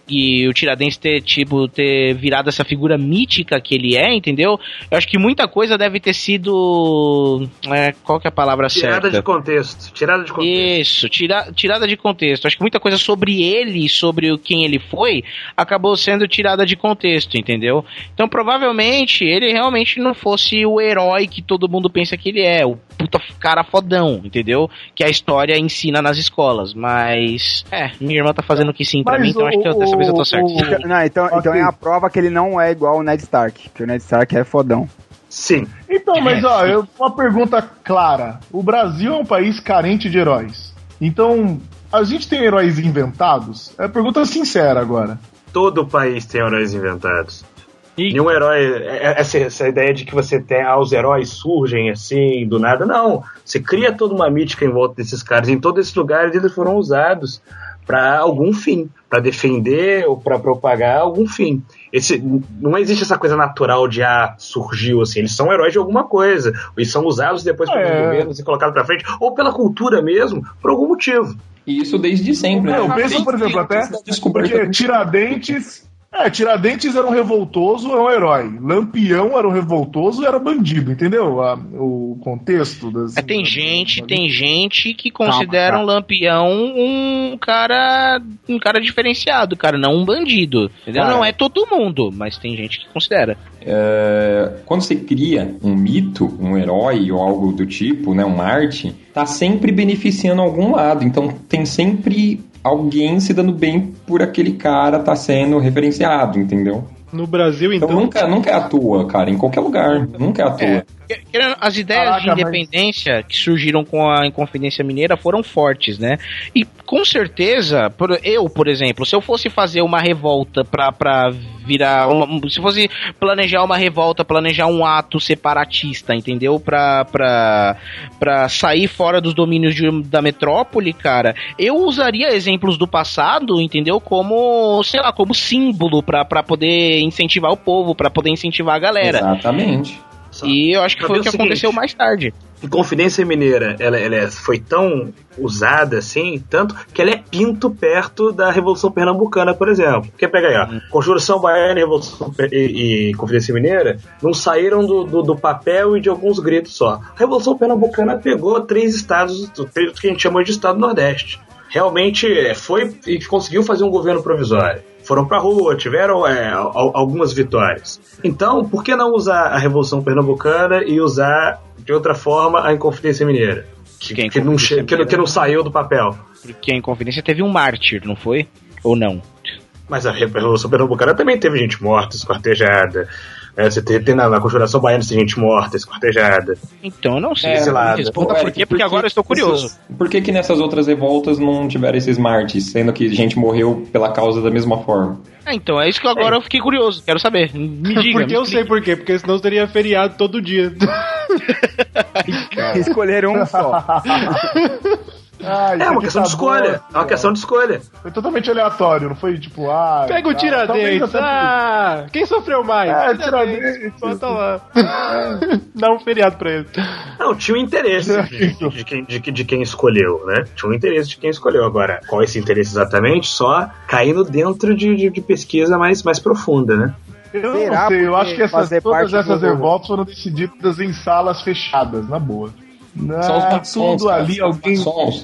S6: E o Tiradentes ter, tipo, ter virado essa figura mítica que ele é, entendeu? Eu acho que muita coisa deve ter sido. É, qual que é a palavra
S11: Tirada
S6: certa?
S11: de contexto. Tirada de contexto.
S6: Isso, tira, tirada de contexto. Acho que muita coisa sobre ele, sobre quem ele foi, acabou sendo tirada de contexto, entendeu? Então provavelmente ele realmente não fosse o herói que todo mundo pensa que ele é, o puta cara fodão, entendeu? Que a história ensina nas escolas. Mas, é, minha irmã tá fazendo que sim pra
S2: Mas
S6: mim, então
S2: o-
S6: acho que eu- dessa vez eu tô certo.
S2: o- Não, então, então é a prova que ele não é igual o Ned Stark, porque o Ned Stark é fodão.
S11: Sim.
S10: Então, mas ó, eu, uma pergunta clara. O Brasil é um país carente de heróis. Então, a gente tem heróis inventados? É pergunta sincera agora.
S11: Todo país tem heróis inventados. Nenhum herói. é- é- Essa, essa ideia de que você tem. Ah, os heróis surgem assim, do nada. Não. Você cria toda uma mítica em volta desses caras. Em todos esses lugares eles foram usados para algum fim. para defender ou para propagar algum fim. Esse, não existe essa coisa natural de ah, surgiu assim. Eles são heróis de alguma coisa. Eles são usados depois pelos
S10: É.
S11: governos e colocados pra frente. Ou pela cultura mesmo, por algum motivo.
S8: E isso desde sempre.
S10: É, eu
S8: né?
S10: penso, por exemplo, até porque Tiradentes. É, Tiradentes era um revoltoso, é um herói. Lampião era um revoltoso, era bandido, entendeu? A- o contexto das.
S6: É, tem gente, tem gente que considera
S10: Calma,
S6: um lampião um cara, um cara diferenciado, cara, não um bandido. Entendeu?
S8: Cara.
S6: Não é todo mundo, mas tem gente que considera.
S8: É, quando você cria um mito, um herói ou algo do tipo, né, um arte, tá sempre beneficiando algum lado. Então tem sempre alguém se dando bem por aquele cara tá sendo referenciado, entendeu?
S7: No Brasil,
S8: Então
S7: então.
S8: nunca, nunca é à toa, cara, em qualquer lugar, nunca é à toa.
S6: Querendo- As ideias
S10: Caraca,
S6: de
S10: mas-
S6: independência que surgiram com a Inconfidência Mineira foram fortes, né? E com certeza, por- eu, por exemplo, se eu fosse fazer uma revolta pra, pra virar. uma- se fosse planejar uma revolta, planejar um ato separatista, entendeu? Pra, pra, pra sair fora dos domínios de- da metrópole, cara, eu usaria exemplos do passado, entendeu? Como, sei lá, como símbolo pra, pra poder incentivar o povo, pra poder incentivar a galera.
S8: Exatamente.
S6: E eu acho que
S11: Pra
S6: foi o que
S11: o seguinte,
S6: aconteceu mais tarde.
S11: Inconfidência Mineira, ela, ela é- foi tão usada assim, tanto que ela é pinto perto da Revolução Pernambucana, por exemplo. Porque pega aí, ó, Conjuração Baiana Revolução e, e Confidência Mineira não saíram do, do, do papel e de alguns gritos só. A Revolução Pernambucana pegou três estados, três que a gente chama de Estado Nordeste. Realmente é, foi e conseguiu fazer um governo provisório. Foram pra rua, tiveram é, al- algumas vitórias. Então, por que não usar a Revolução Pernambucana e usar de outra forma a Inconfidência Mineira? Que,
S6: Que a
S11: que não, che- que, que não saiu do papel.
S6: Porque a Inconfidência teve um mártir, não foi? Ou não?
S11: Mas a Re- Revolução Pernambucana também teve gente morta, esquartejada. É, você tem, tem na, na Conjuração Baiana tem gente morta, esquartejada.
S6: Então eu não sei.
S11: É.
S6: Responda por quê, porque agora eu estou curioso.
S8: essas- por que que nessas outras revoltas não tiveram esses mártires, sendo que gente morreu pela causa da mesma forma?
S6: Ah, então é isso que agora eu fiquei curioso. Quero saber. Me <laughs> diga.
S7: Porque
S6: me
S7: eu
S6: explique.
S7: sei por quê, porque senão teria feriado todo dia. <laughs>
S2: Escolheram um só. <laughs>
S10: Ah,
S11: É uma questão
S10: tá
S11: de escolha. É uma questão de escolha.
S10: Foi totalmente aleatório, não foi tipo, ah.
S7: Pega o
S10: ah,
S7: Tiradentes. Ah, quem sofreu mais?
S10: É, Tiradentes.
S7: Bota lá. <laughs> Dá um feriado pra ele.
S11: Não, tinha um interesse de, de quem, de, de quem escolheu, né? Tinha um interesse de quem escolheu. Agora, qual é esse interesse exatamente? Só caindo dentro de, de, de pesquisa mais, mais profunda, né?
S10: Eu
S2: Será
S10: não sei, eu acho que essas, todas essas revoltas foram decididas em salas fechadas, na boa.
S8: São os
S10: Ah,
S8: maçons,
S10: tudo
S8: cara,
S10: ali,
S8: os
S10: alguém,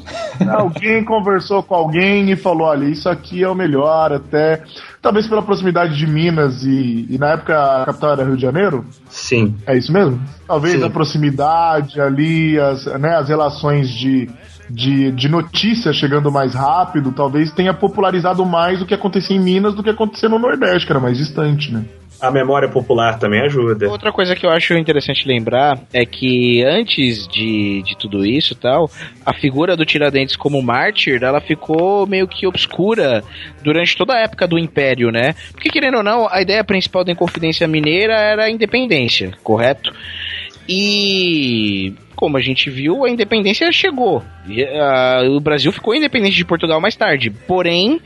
S10: <laughs> alguém conversou com alguém e falou: olha, isso aqui é o melhor, até. Talvez pela proximidade de Minas e, e na época a capital era Rio de Janeiro?
S11: Sim.
S10: É isso mesmo? Talvez
S11: Sim.
S10: a proximidade ali, as, né, as relações de, de, de notícias chegando mais rápido, talvez tenha popularizado mais o que acontecia em Minas do que acontecia no Nordeste, que era mais distante, né?
S11: A memória popular também ajuda.
S6: Outra coisa que eu acho interessante lembrar é que antes de, de tudo isso tal, a figura do Tiradentes como mártir, ela ficou meio que obscura durante toda a época do Império, né? Porque querendo ou não, a ideia principal da Inconfidência Mineira era a independência, correto? E como a gente viu, a independência chegou. E, ah, o Brasil ficou independente de Portugal mais tarde. Porém,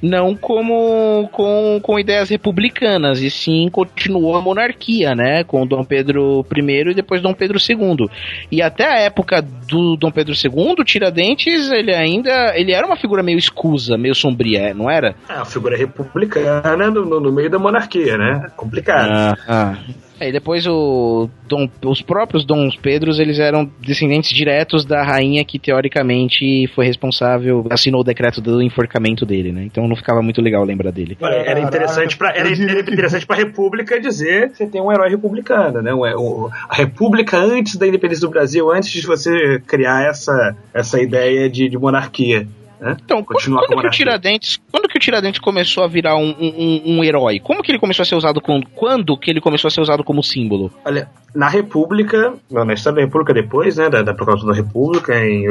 S6: não como com, com ideias republicanas, e sim continuou a monarquia, né? Com Dom Pedro I e depois Dom Pedro II. E até a época do Dom Pedro II, Tiradentes, ele ainda ele era uma figura meio escusa, meio sombria, não era?
S11: É, uma figura republicana no, no- no meio da monarquia, né? Complicado.
S6: Ah, ah. É, e depois o Dom- os próprios Dons Pedros, eles eram descendentes diretos da rainha que teoricamente foi responsável, assinou o decreto do enforcamento dele, né? Então não ficava muito legal lembrar dele.
S11: Olha, era interessante para era, era interessante para República dizer que você tem um herói republicano, né? Um- a República antes da independência do Brasil, antes de você criar essa, essa ideia de, de monarquia. Né?
S6: Então,
S11: Continuar a
S6: quando que o. Tiradentes, quando que o Tiradentes começou a virar um, um, um herói? Como que ele começou a ser usado com, quando que ele começou a ser usado como símbolo?
S11: Olha, na República, não, na história da República depois, né, da, da proclamação da República, em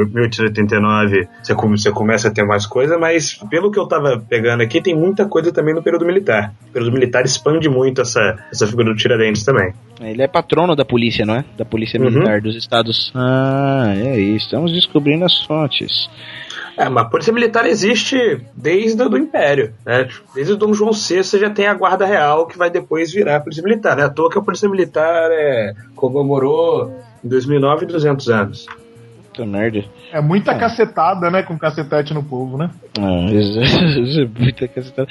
S11: 1889, você, come- você começa a ter mais coisa, mas pelo que eu tava pegando aqui, tem muita coisa também no período militar. O período militar expande muito essa, essa figura do Tiradentes também.
S6: Ele é patrono da polícia, não é? Da polícia
S11: Uhum.
S6: militar dos estados. Ah, é isso. Estamos descobrindo as fontes.
S11: É, mas a polícia militar existe desde o do Império, né? Desde o Dom João VI você já tem a Guarda Real que vai depois virar a polícia militar, né? À toa que a polícia militar é, comemorou em 2009 200 anos.
S6: Puta merda.
S10: É muita cacetada, né? Com cacetete no povo, né?
S6: Isso é- <laughs> isso é muita cacetada.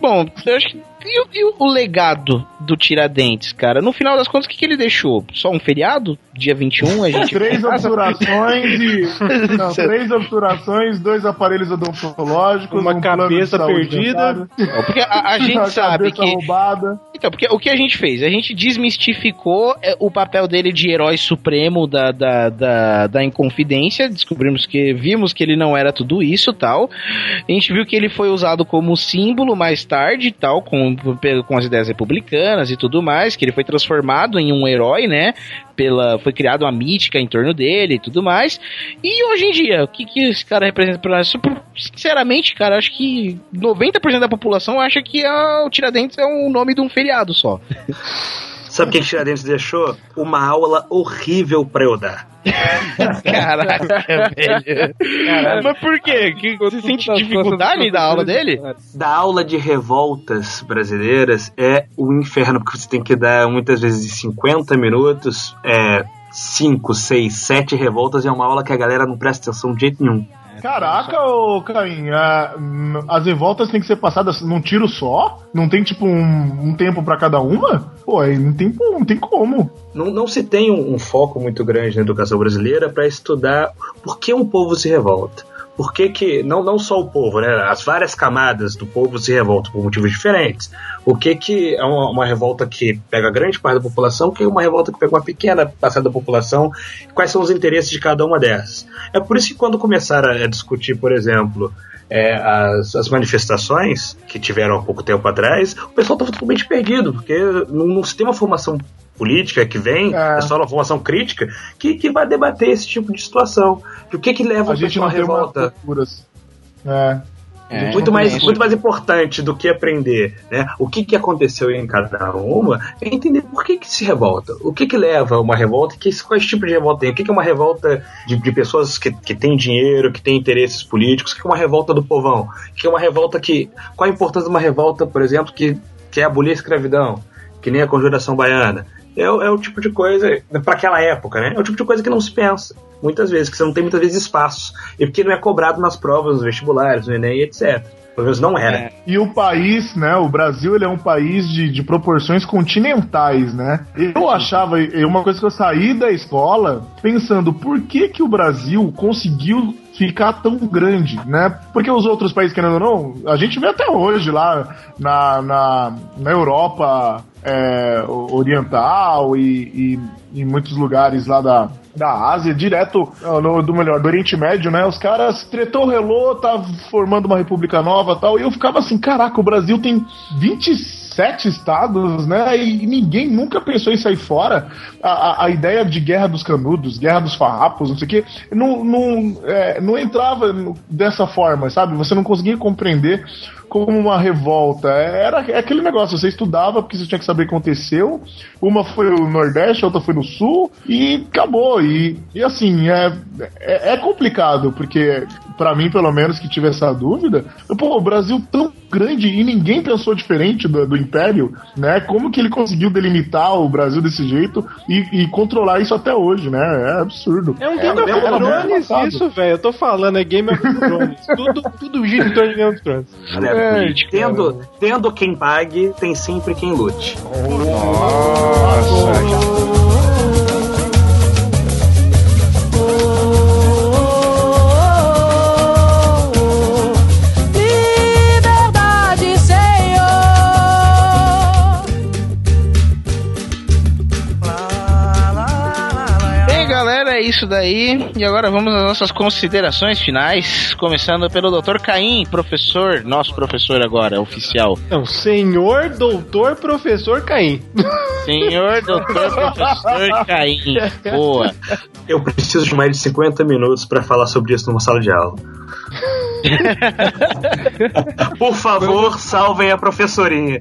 S6: Bom, eu acho que. E, o- e o- legado do Tiradentes, cara? No final das contas, o que, que ele deixou? Só um feriado? Dia 21? A gente
S10: Três obturações e. <laughs> Não, três obturações, dois aparelhos odontológicos,
S7: Uma
S10: um plano de
S7: cabeça
S10: saúde
S7: perdida.
S6: Ó, Porque a, a gente <laughs>
S10: uma
S6: sabe
S10: cabeça
S6: que.
S10: roubada.
S6: Então, porque o que a gente fez? A gente desmistificou é, o papel dele de herói supremo da, da, da, da Inconfidência. Descobrimos que. Vimos que ele não era tudo isso tal. A gente viu que ele foi usado como símbolo mais tarde tal, com, com as ideias republicanas e tudo mais. Que ele foi transformado em um herói, né? Pela, foi criada uma mítica em torno dele e tudo mais. E hoje em dia, o que, que esse cara representa pra nós? Sinceramente, cara, acho que 90% da população acha que ah, o Tiradentes é o nome de um feriado só. <laughs>
S11: Sabe o que Tiradentes deixou? Uma aula horrível pra eu dar. <laughs>
S6: Caraca, velho. Mas por quê? Que, você sente dificuldade da aula dele?
S11: Da aula de revoltas brasileiras é o inferno, porque você tem que dar muitas vezes de 50 minutos, é, 5, 6, 7 revoltas, e é uma aula que a galera não presta atenção de jeito nenhum.
S10: Caraca, ô Caim, a- n- as revoltas têm que ser passadas num tiro só? Não tem tipo um, um tempo pra cada uma? Pô, aí não tem, não tem como.
S11: Não, não se tem um, um foco muito grande na educação brasileira para estudar por que um povo se revolta. Por que, que não, não só o povo, né? As várias camadas do povo se revoltam por motivos diferentes. O que, que é uma, uma revolta que pega grande parte da população, que é uma revolta que pega uma pequena parcela da população, quais são os interesses de cada uma dessas. É por isso que quando começaram a discutir, por exemplo, é, as, as manifestações que tiveram há pouco tempo atrás, o pessoal estava totalmente perdido, porque não, não se tem uma formação política que vem, é, só uma formação crítica, que, que vai debater esse tipo de situação. E o que que leva
S10: A gente
S11: à
S10: tem uma
S11: revolta?
S10: culturas. É.
S11: É, muito, mais, muito mais importante do que aprender né, o que, que aconteceu em cada uma é entender por que, que se revolta. O que, que leva a uma revolta que, quais tipos de revolta tem. O que, que é uma revolta de, de pessoas que, que têm dinheiro, que têm interesses políticos. O que, que é uma revolta do povão. O que é uma revolta que. Qual a importância de uma revolta, por exemplo, que, que é abolir a escravidão, que nem a conjuração baiana. É, é o tipo de coisa, para aquela época, né? É o tipo de coisa que não se pensa, muitas vezes, que você não tem muitas vezes espaço. E porque não é cobrado nas provas, nos vestibulares, no Enem, etc. Pelo menos não era.
S10: E o país, né? O Brasil ele é um país de, de proporções continentais, né? Eu achava, uma coisa que eu saí da escola pensando, por que que o Brasil conseguiu ficar tão grande, né? Porque os outros países, querendo ou não, a gente vê até hoje lá na, na, na Europa é, oriental e, e em muitos lugares lá da, da Ásia, direto no, do melhor, do Oriente Médio, né? Os caras tretou, relou, tá formando uma república nova tal. E eu ficava assim, caraca, o Brasil tem 27 estados, né? E ninguém nunca pensou em sair fora. A, a, a ideia de guerra dos canudos, guerra dos farrapos, não sei o quê, não, não, é, não entrava dessa forma, sabe? Você não conseguia compreender como uma revolta. Era aquele negócio, você estudava porque você tinha que saber o que aconteceu. Uma foi no Nordeste, a outra foi no Sul, e acabou. E, e assim, é, é, é complicado, porque pra mim pelo menos, que tive essa dúvida, pô, o Brasil tão grande e ninguém pensou diferente do, do Império, né? Como que ele conseguiu delimitar o Brasil desse jeito e, e controlar isso até hoje, né? É absurdo.
S7: É um Game of
S10: era muito
S7: Thrones isso, velho. Eu tô falando, é Game of Thrones. tudo, tudo gira em torno de Game of Thrones. É,
S11: tendo, tendo quem pague, tem sempre quem lute.
S3: Liberdade,
S6: isso daí. E agora vamos às nossas considerações finais. Começando pelo Dr. Caim, professor, nosso professor agora, oficial.
S7: Não, senhor, doutor, professor Caim.
S6: Senhor, <laughs> doutor, professor Caim. Boa.
S11: Eu preciso de mais de 50 minutos pra falar sobre isso numa sala de aula. <laughs> Por favor, salvem a professorinha.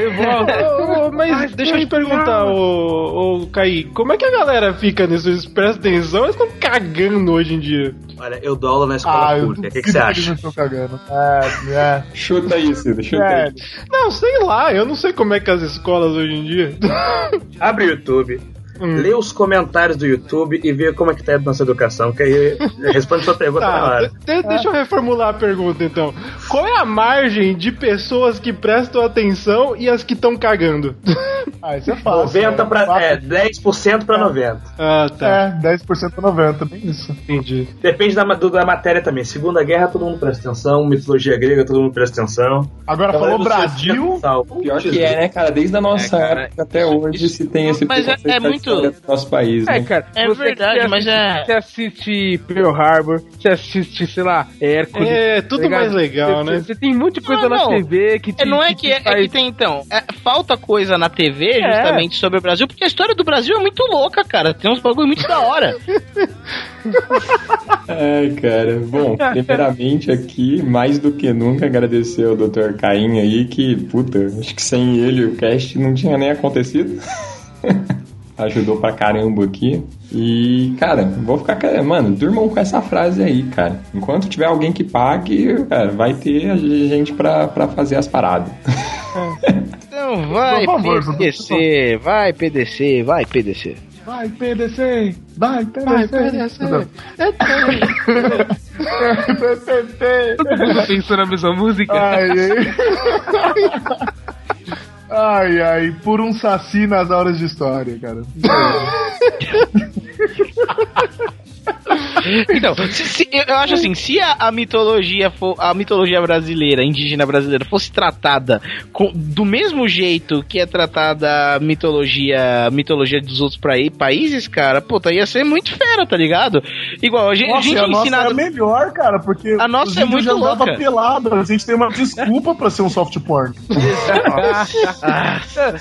S11: <laughs>
S7: Ô, ô, mas deixa eu te perguntar, ô, ô Caí, como é que a galera fica nisso? Eles prestam atenção, eles estão cagando hoje em dia.
S11: Olha, eu dou aula na escola
S10: Ah, eu
S11: pública. O que, que você acha?
S10: eles não estão cagando. É, é.
S8: Chuta aí, Cida, chuta aí.
S10: Sério.
S7: Não, sei lá, eu não sei como é que as escolas hoje em dia.
S11: Abre o YouTube,
S7: Hum.
S11: lê os comentários do YouTube e vê como é que tá a nossa educação, que aí responde sua pergunta na
S7: Tá,
S11: hora.
S7: de- deixa eu reformular a pergunta então. Qual é a margem de pessoas que prestam atenção e as que estão cagando? <laughs>
S10: Ah, isso é fácil.
S11: 90 pra,
S10: Quatro-
S11: é, 10% pra 90.
S7: Ah, tá.
S10: É, 10% pra 90, bem isso.
S7: Entendi.
S11: Depende da, do- da matéria também. Segunda Guerra, todo mundo presta atenção. Mitologia grega, todo mundo presta atenção.
S10: Agora falou Brasil.
S8: Pior que é, né, cara? Desde a nossa
S6: É, cara,
S8: época até hoje se tem esse
S6: Mas é- é
S8: a
S6: muito-
S8: do nosso país,
S9: É,
S8: né?
S9: cara,
S6: É
S9: você-
S6: verdade,
S9: você
S6: mas
S9: assiste-
S6: é-
S9: Você assiste Pearl Harbor, você assiste, sei lá, Hércules.
S7: É, tudo
S9: tá
S7: mais legal,
S9: Você-
S7: né?
S9: Você tem muita coisa
S6: Não,
S9: na
S6: não.
S9: TV que te,
S6: É, não é que,
S9: te
S6: é, é
S9: faz-
S6: que tem, então, é, falta coisa na TV
S9: É.
S6: justamente sobre o Brasil, porque a história do Brasil é muito louca, cara. Tem uns bagulho muito da hora. <laughs>
S8: Ai, cara. Bom, primeiramente aqui, mais do que nunca, agradecer ao Dr. Caim aí, que, puta, acho que sem ele o cast não tinha nem acontecido. <laughs> Ajudou pra caramba aqui. E, cara, vou ficar. cara, Mano, durmam com essa frase aí, cara. Enquanto tiver alguém que pague, cara, vai ter a gente pra, pra fazer as paradas. <laughs>
S6: Então vai,
S10: favor,
S6: PDC, vai, PDC, vai, PDC.
S10: Vai, PDC! Vai, PDC! PDC!
S9: Todo mundo pensou na mesma música?
S10: Ai, ai. <laughs> Ai, ai, por um saci nas aulas de história, cara. <laughs>
S6: Então, se- se- eu acho assim, se a, a mitologia for, a mitologia brasileira, indígena brasileira, fosse tratada com- do mesmo jeito que é tratada a mitologia, mitologia dos outros praí- países, cara, puta, ia ser muito fera, tá ligado? Igual, a gente, a
S10: Nossa,
S6: gente
S10: e
S6: é
S10: a nossa
S6: ensinado.
S10: é melhor, cara, porque
S6: A nossa
S10: os
S6: é muito louca.
S10: pelado, a gente tem uma desculpa pra ser um soft porn. <laughs>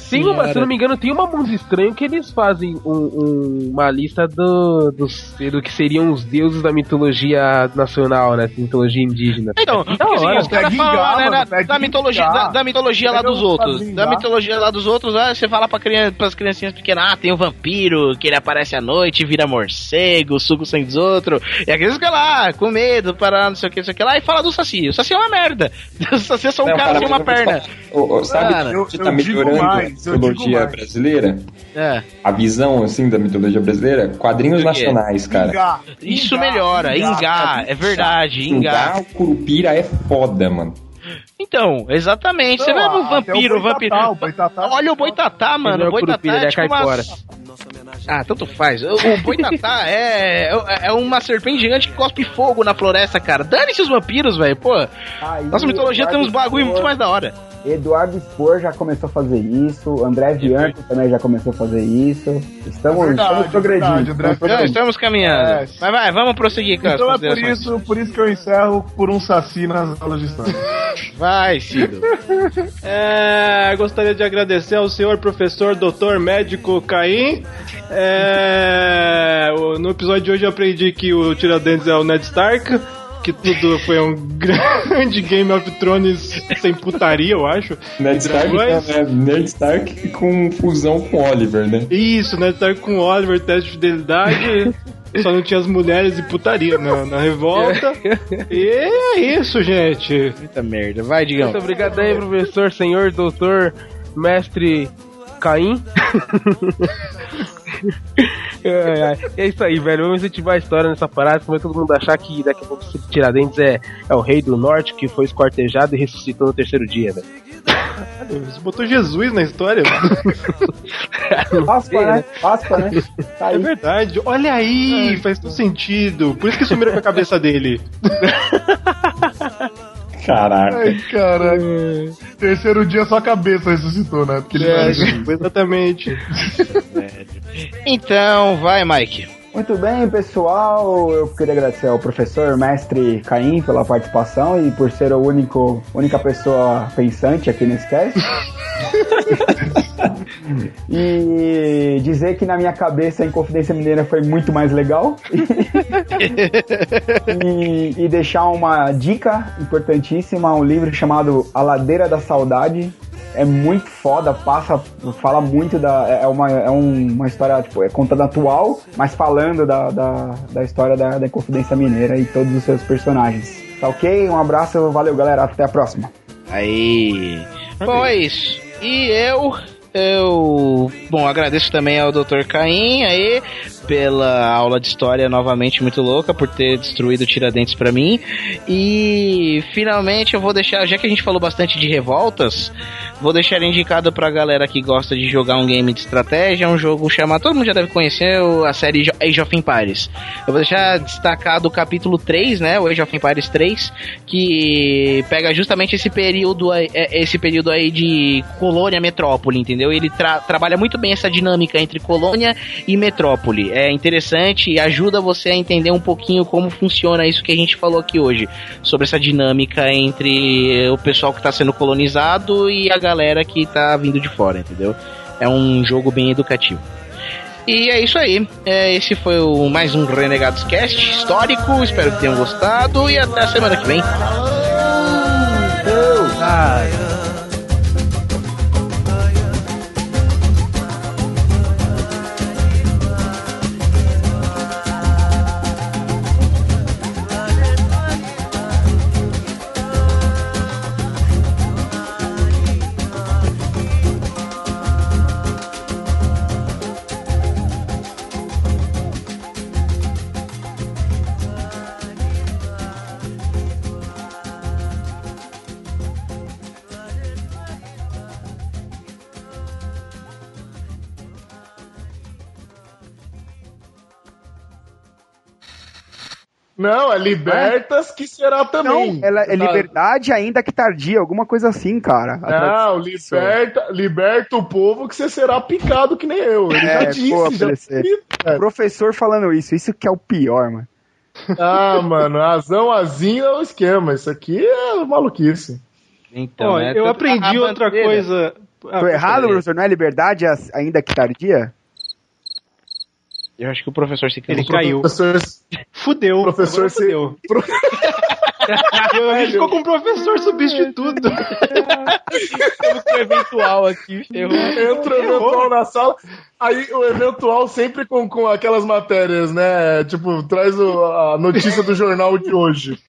S9: Tem uma, se eu não me engano, tem uma mundo estranho que eles fazem um- um- uma lista do, dos- do que seriam os deuses da mitologia nacional, né? Mitologia indígena.
S6: Então,
S9: Da
S6: porque, assim, os caras falam né,
S10: mano,
S6: da,
S10: pega
S6: da mitologia, da, da mitologia lá dos
S10: um
S6: outros. Da mitologia lá dos outros, ah, você fala pra criança, pras criancinhas pequenas, ah, tem o vampiro, que ele aparece à noite, vira morcego, suga o sangue dos outros. E aqueles que lá, com medo, para não sei o que, não sei o que lá, e fala do Saci. O Saci é uma merda. <laughs> O Saci é só um
S8: Não,
S6: cara sem uma perna.
S8: ô, ô, sabe
S6: Cara,
S8: que tá melhorando
S10: mais,
S8: a mitologia brasileira?
S6: É.
S8: A visão, assim, da mitologia brasileira? Quadrinhos nacionais, cara.
S6: Isso
S10: Ingá,
S6: melhora, Ingá, é verdade, Ingá.
S8: Ingá, o Curupira é foda, mano.
S6: Então, exatamente. Você vai no
S10: até
S6: vampiro,
S10: o
S6: o vampiro.
S10: Boitatá, o Boitatá-
S6: Olha o Boitatá, mano.
S9: é
S6: O
S9: o
S6: Boitatá
S9: Curupira, ele
S6: é
S9: é
S6: tipo uma...
S9: caipora.
S6: Ah, tanto faz. O, o Boitatá <laughs> é, é, é uma serpente gigante que cospe fogo na floresta, cara. Dane-se os vampiros, velho. Pô,
S2: Aí,
S6: nossa mitologia tem uns bagulho muito mais da hora.
S2: Eduardo Spor já começou a fazer isso, André Bianco também já começou a fazer isso. Estamos,
S10: Verdade,
S2: estamos progredindo.
S10: verdade, André
S2: estamos progredindo.
S6: estamos caminhando.
S10: É.
S6: Mas vai, vamos prosseguir as
S10: Então é por isso, por isso que eu encerro por um saci nas aulas de história. <laughs>
S6: Vai, Cido.
S7: É, gostaria de agradecer ao senhor professor doutor médico Caim. É, no episódio de hoje eu aprendi que o Tiradentes é o Ned Stark. Que tudo foi um <laughs> grande Game of Thrones sem putaria, eu acho.
S8: Ned Stark,
S7: dragões.
S8: é, Ned Stark com fusão com Oliver, né?
S7: Isso, Ned Stark com Oliver, teste de fidelidade. <laughs> Só não tinha as mulheres e putaria na, na revolta. <laughs> E é isso, gente.
S6: Muita merda. Vai, Digão.
S9: Muito obrigado aí, professor, senhor, doutor, mestre Caim. Ai, <laughs> ai. É isso aí, velho. Vamos incentivar a história nessa parada, como todo mundo achar que daqui a pouco esse Tiradentes é, é o rei do norte que foi esquartejado e ressuscitou no terceiro dia, velho.
S7: Você botou Jesus na história?
S2: Páscoa, <laughs> né? Páscoa, né? Tá
S7: É verdade. Olha aí, faz todo sentido. Por isso que sumiram com a cabeça dele. <laughs>
S8: Caraca.
S10: Ai, caraca. Terceiro dia só a cabeça ressuscitou, né? Porque ele
S7: É, exatamente.
S6: Então, vai, Mike.
S2: Muito bem, pessoal. Eu queria agradecer ao professor mestre Caim pela participação e por ser o único única pessoa pensante aqui nesse <laughs> cast. e dizer que na minha cabeça a Inconfidência Mineira foi muito mais legal. <laughs> e, e deixar uma dica importantíssima, um livro chamado A Ladeira da Saudade. É muito foda, passa, fala muito da. É uma, é um- uma história, tipo, é contada atual, mas falando da, da, da história da, da Inconfidência Mineira e todos os seus personagens. Tá ok? Um abraço, valeu galera, até a próxima.
S6: Aí. É isso. E eu. Eu. Bom, agradeço também ao Dr. Caim aí pela aula de história novamente muito louca, por ter destruído Tiradentes pra mim. E finalmente eu vou deixar, já que a gente falou bastante de revoltas, vou deixar indicado pra galera que gosta de jogar um game de estratégia, um jogo chamado. Todo mundo já deve conhecer a série Age of Empires. Eu vou deixar destacado o capítulo 3, né? O Age of Empires 3, que pega justamente esse período é, esse período aí de colônia metrópole, entendeu? Ele tra- trabalha muito bem essa dinâmica entre colônia e metrópole. É interessante e ajuda você a entender um pouquinho como funciona isso que a gente falou aqui hoje, sobre essa dinâmica entre o pessoal que está sendo colonizado e a galera que tá vindo de fora, entendeu? É um jogo bem educativo. E é isso aí. É, esse foi o mais um Renegados Cast histórico. Espero que tenham gostado e até a semana que vem.
S10: Não, é libertas que será também.
S2: Não, ela é liberdade ainda que tardia, alguma coisa assim, cara.
S10: Não, liberta, liberta o povo que você será picado que nem eu. Ele já
S2: É,
S10: disse,
S2: pô,
S10: já
S2: aparecer. Professor falando isso, isso que é o pior, mano.
S10: Ah, mano, azão, azinho é o esquema. Isso aqui é maluquice.
S6: Então,
S7: Ó, eu aprendi outra coisa. Ah,
S2: Tô errado, professor? Não é liberdade ainda que tardia?
S6: Eu acho que o professor se
S7: Ele caiu.
S10: Professor,
S7: Fudeu.
S10: professor se-
S7: fudeu. <laughs> <laughs> Eu- gente ficou com o professor substituto. <laughs>
S6: o eventual aqui.
S10: Entra o eventual na sala, aí o eventual sempre com, com aquelas matérias, né? Tipo, traz o- a notícia do jornal de hoje.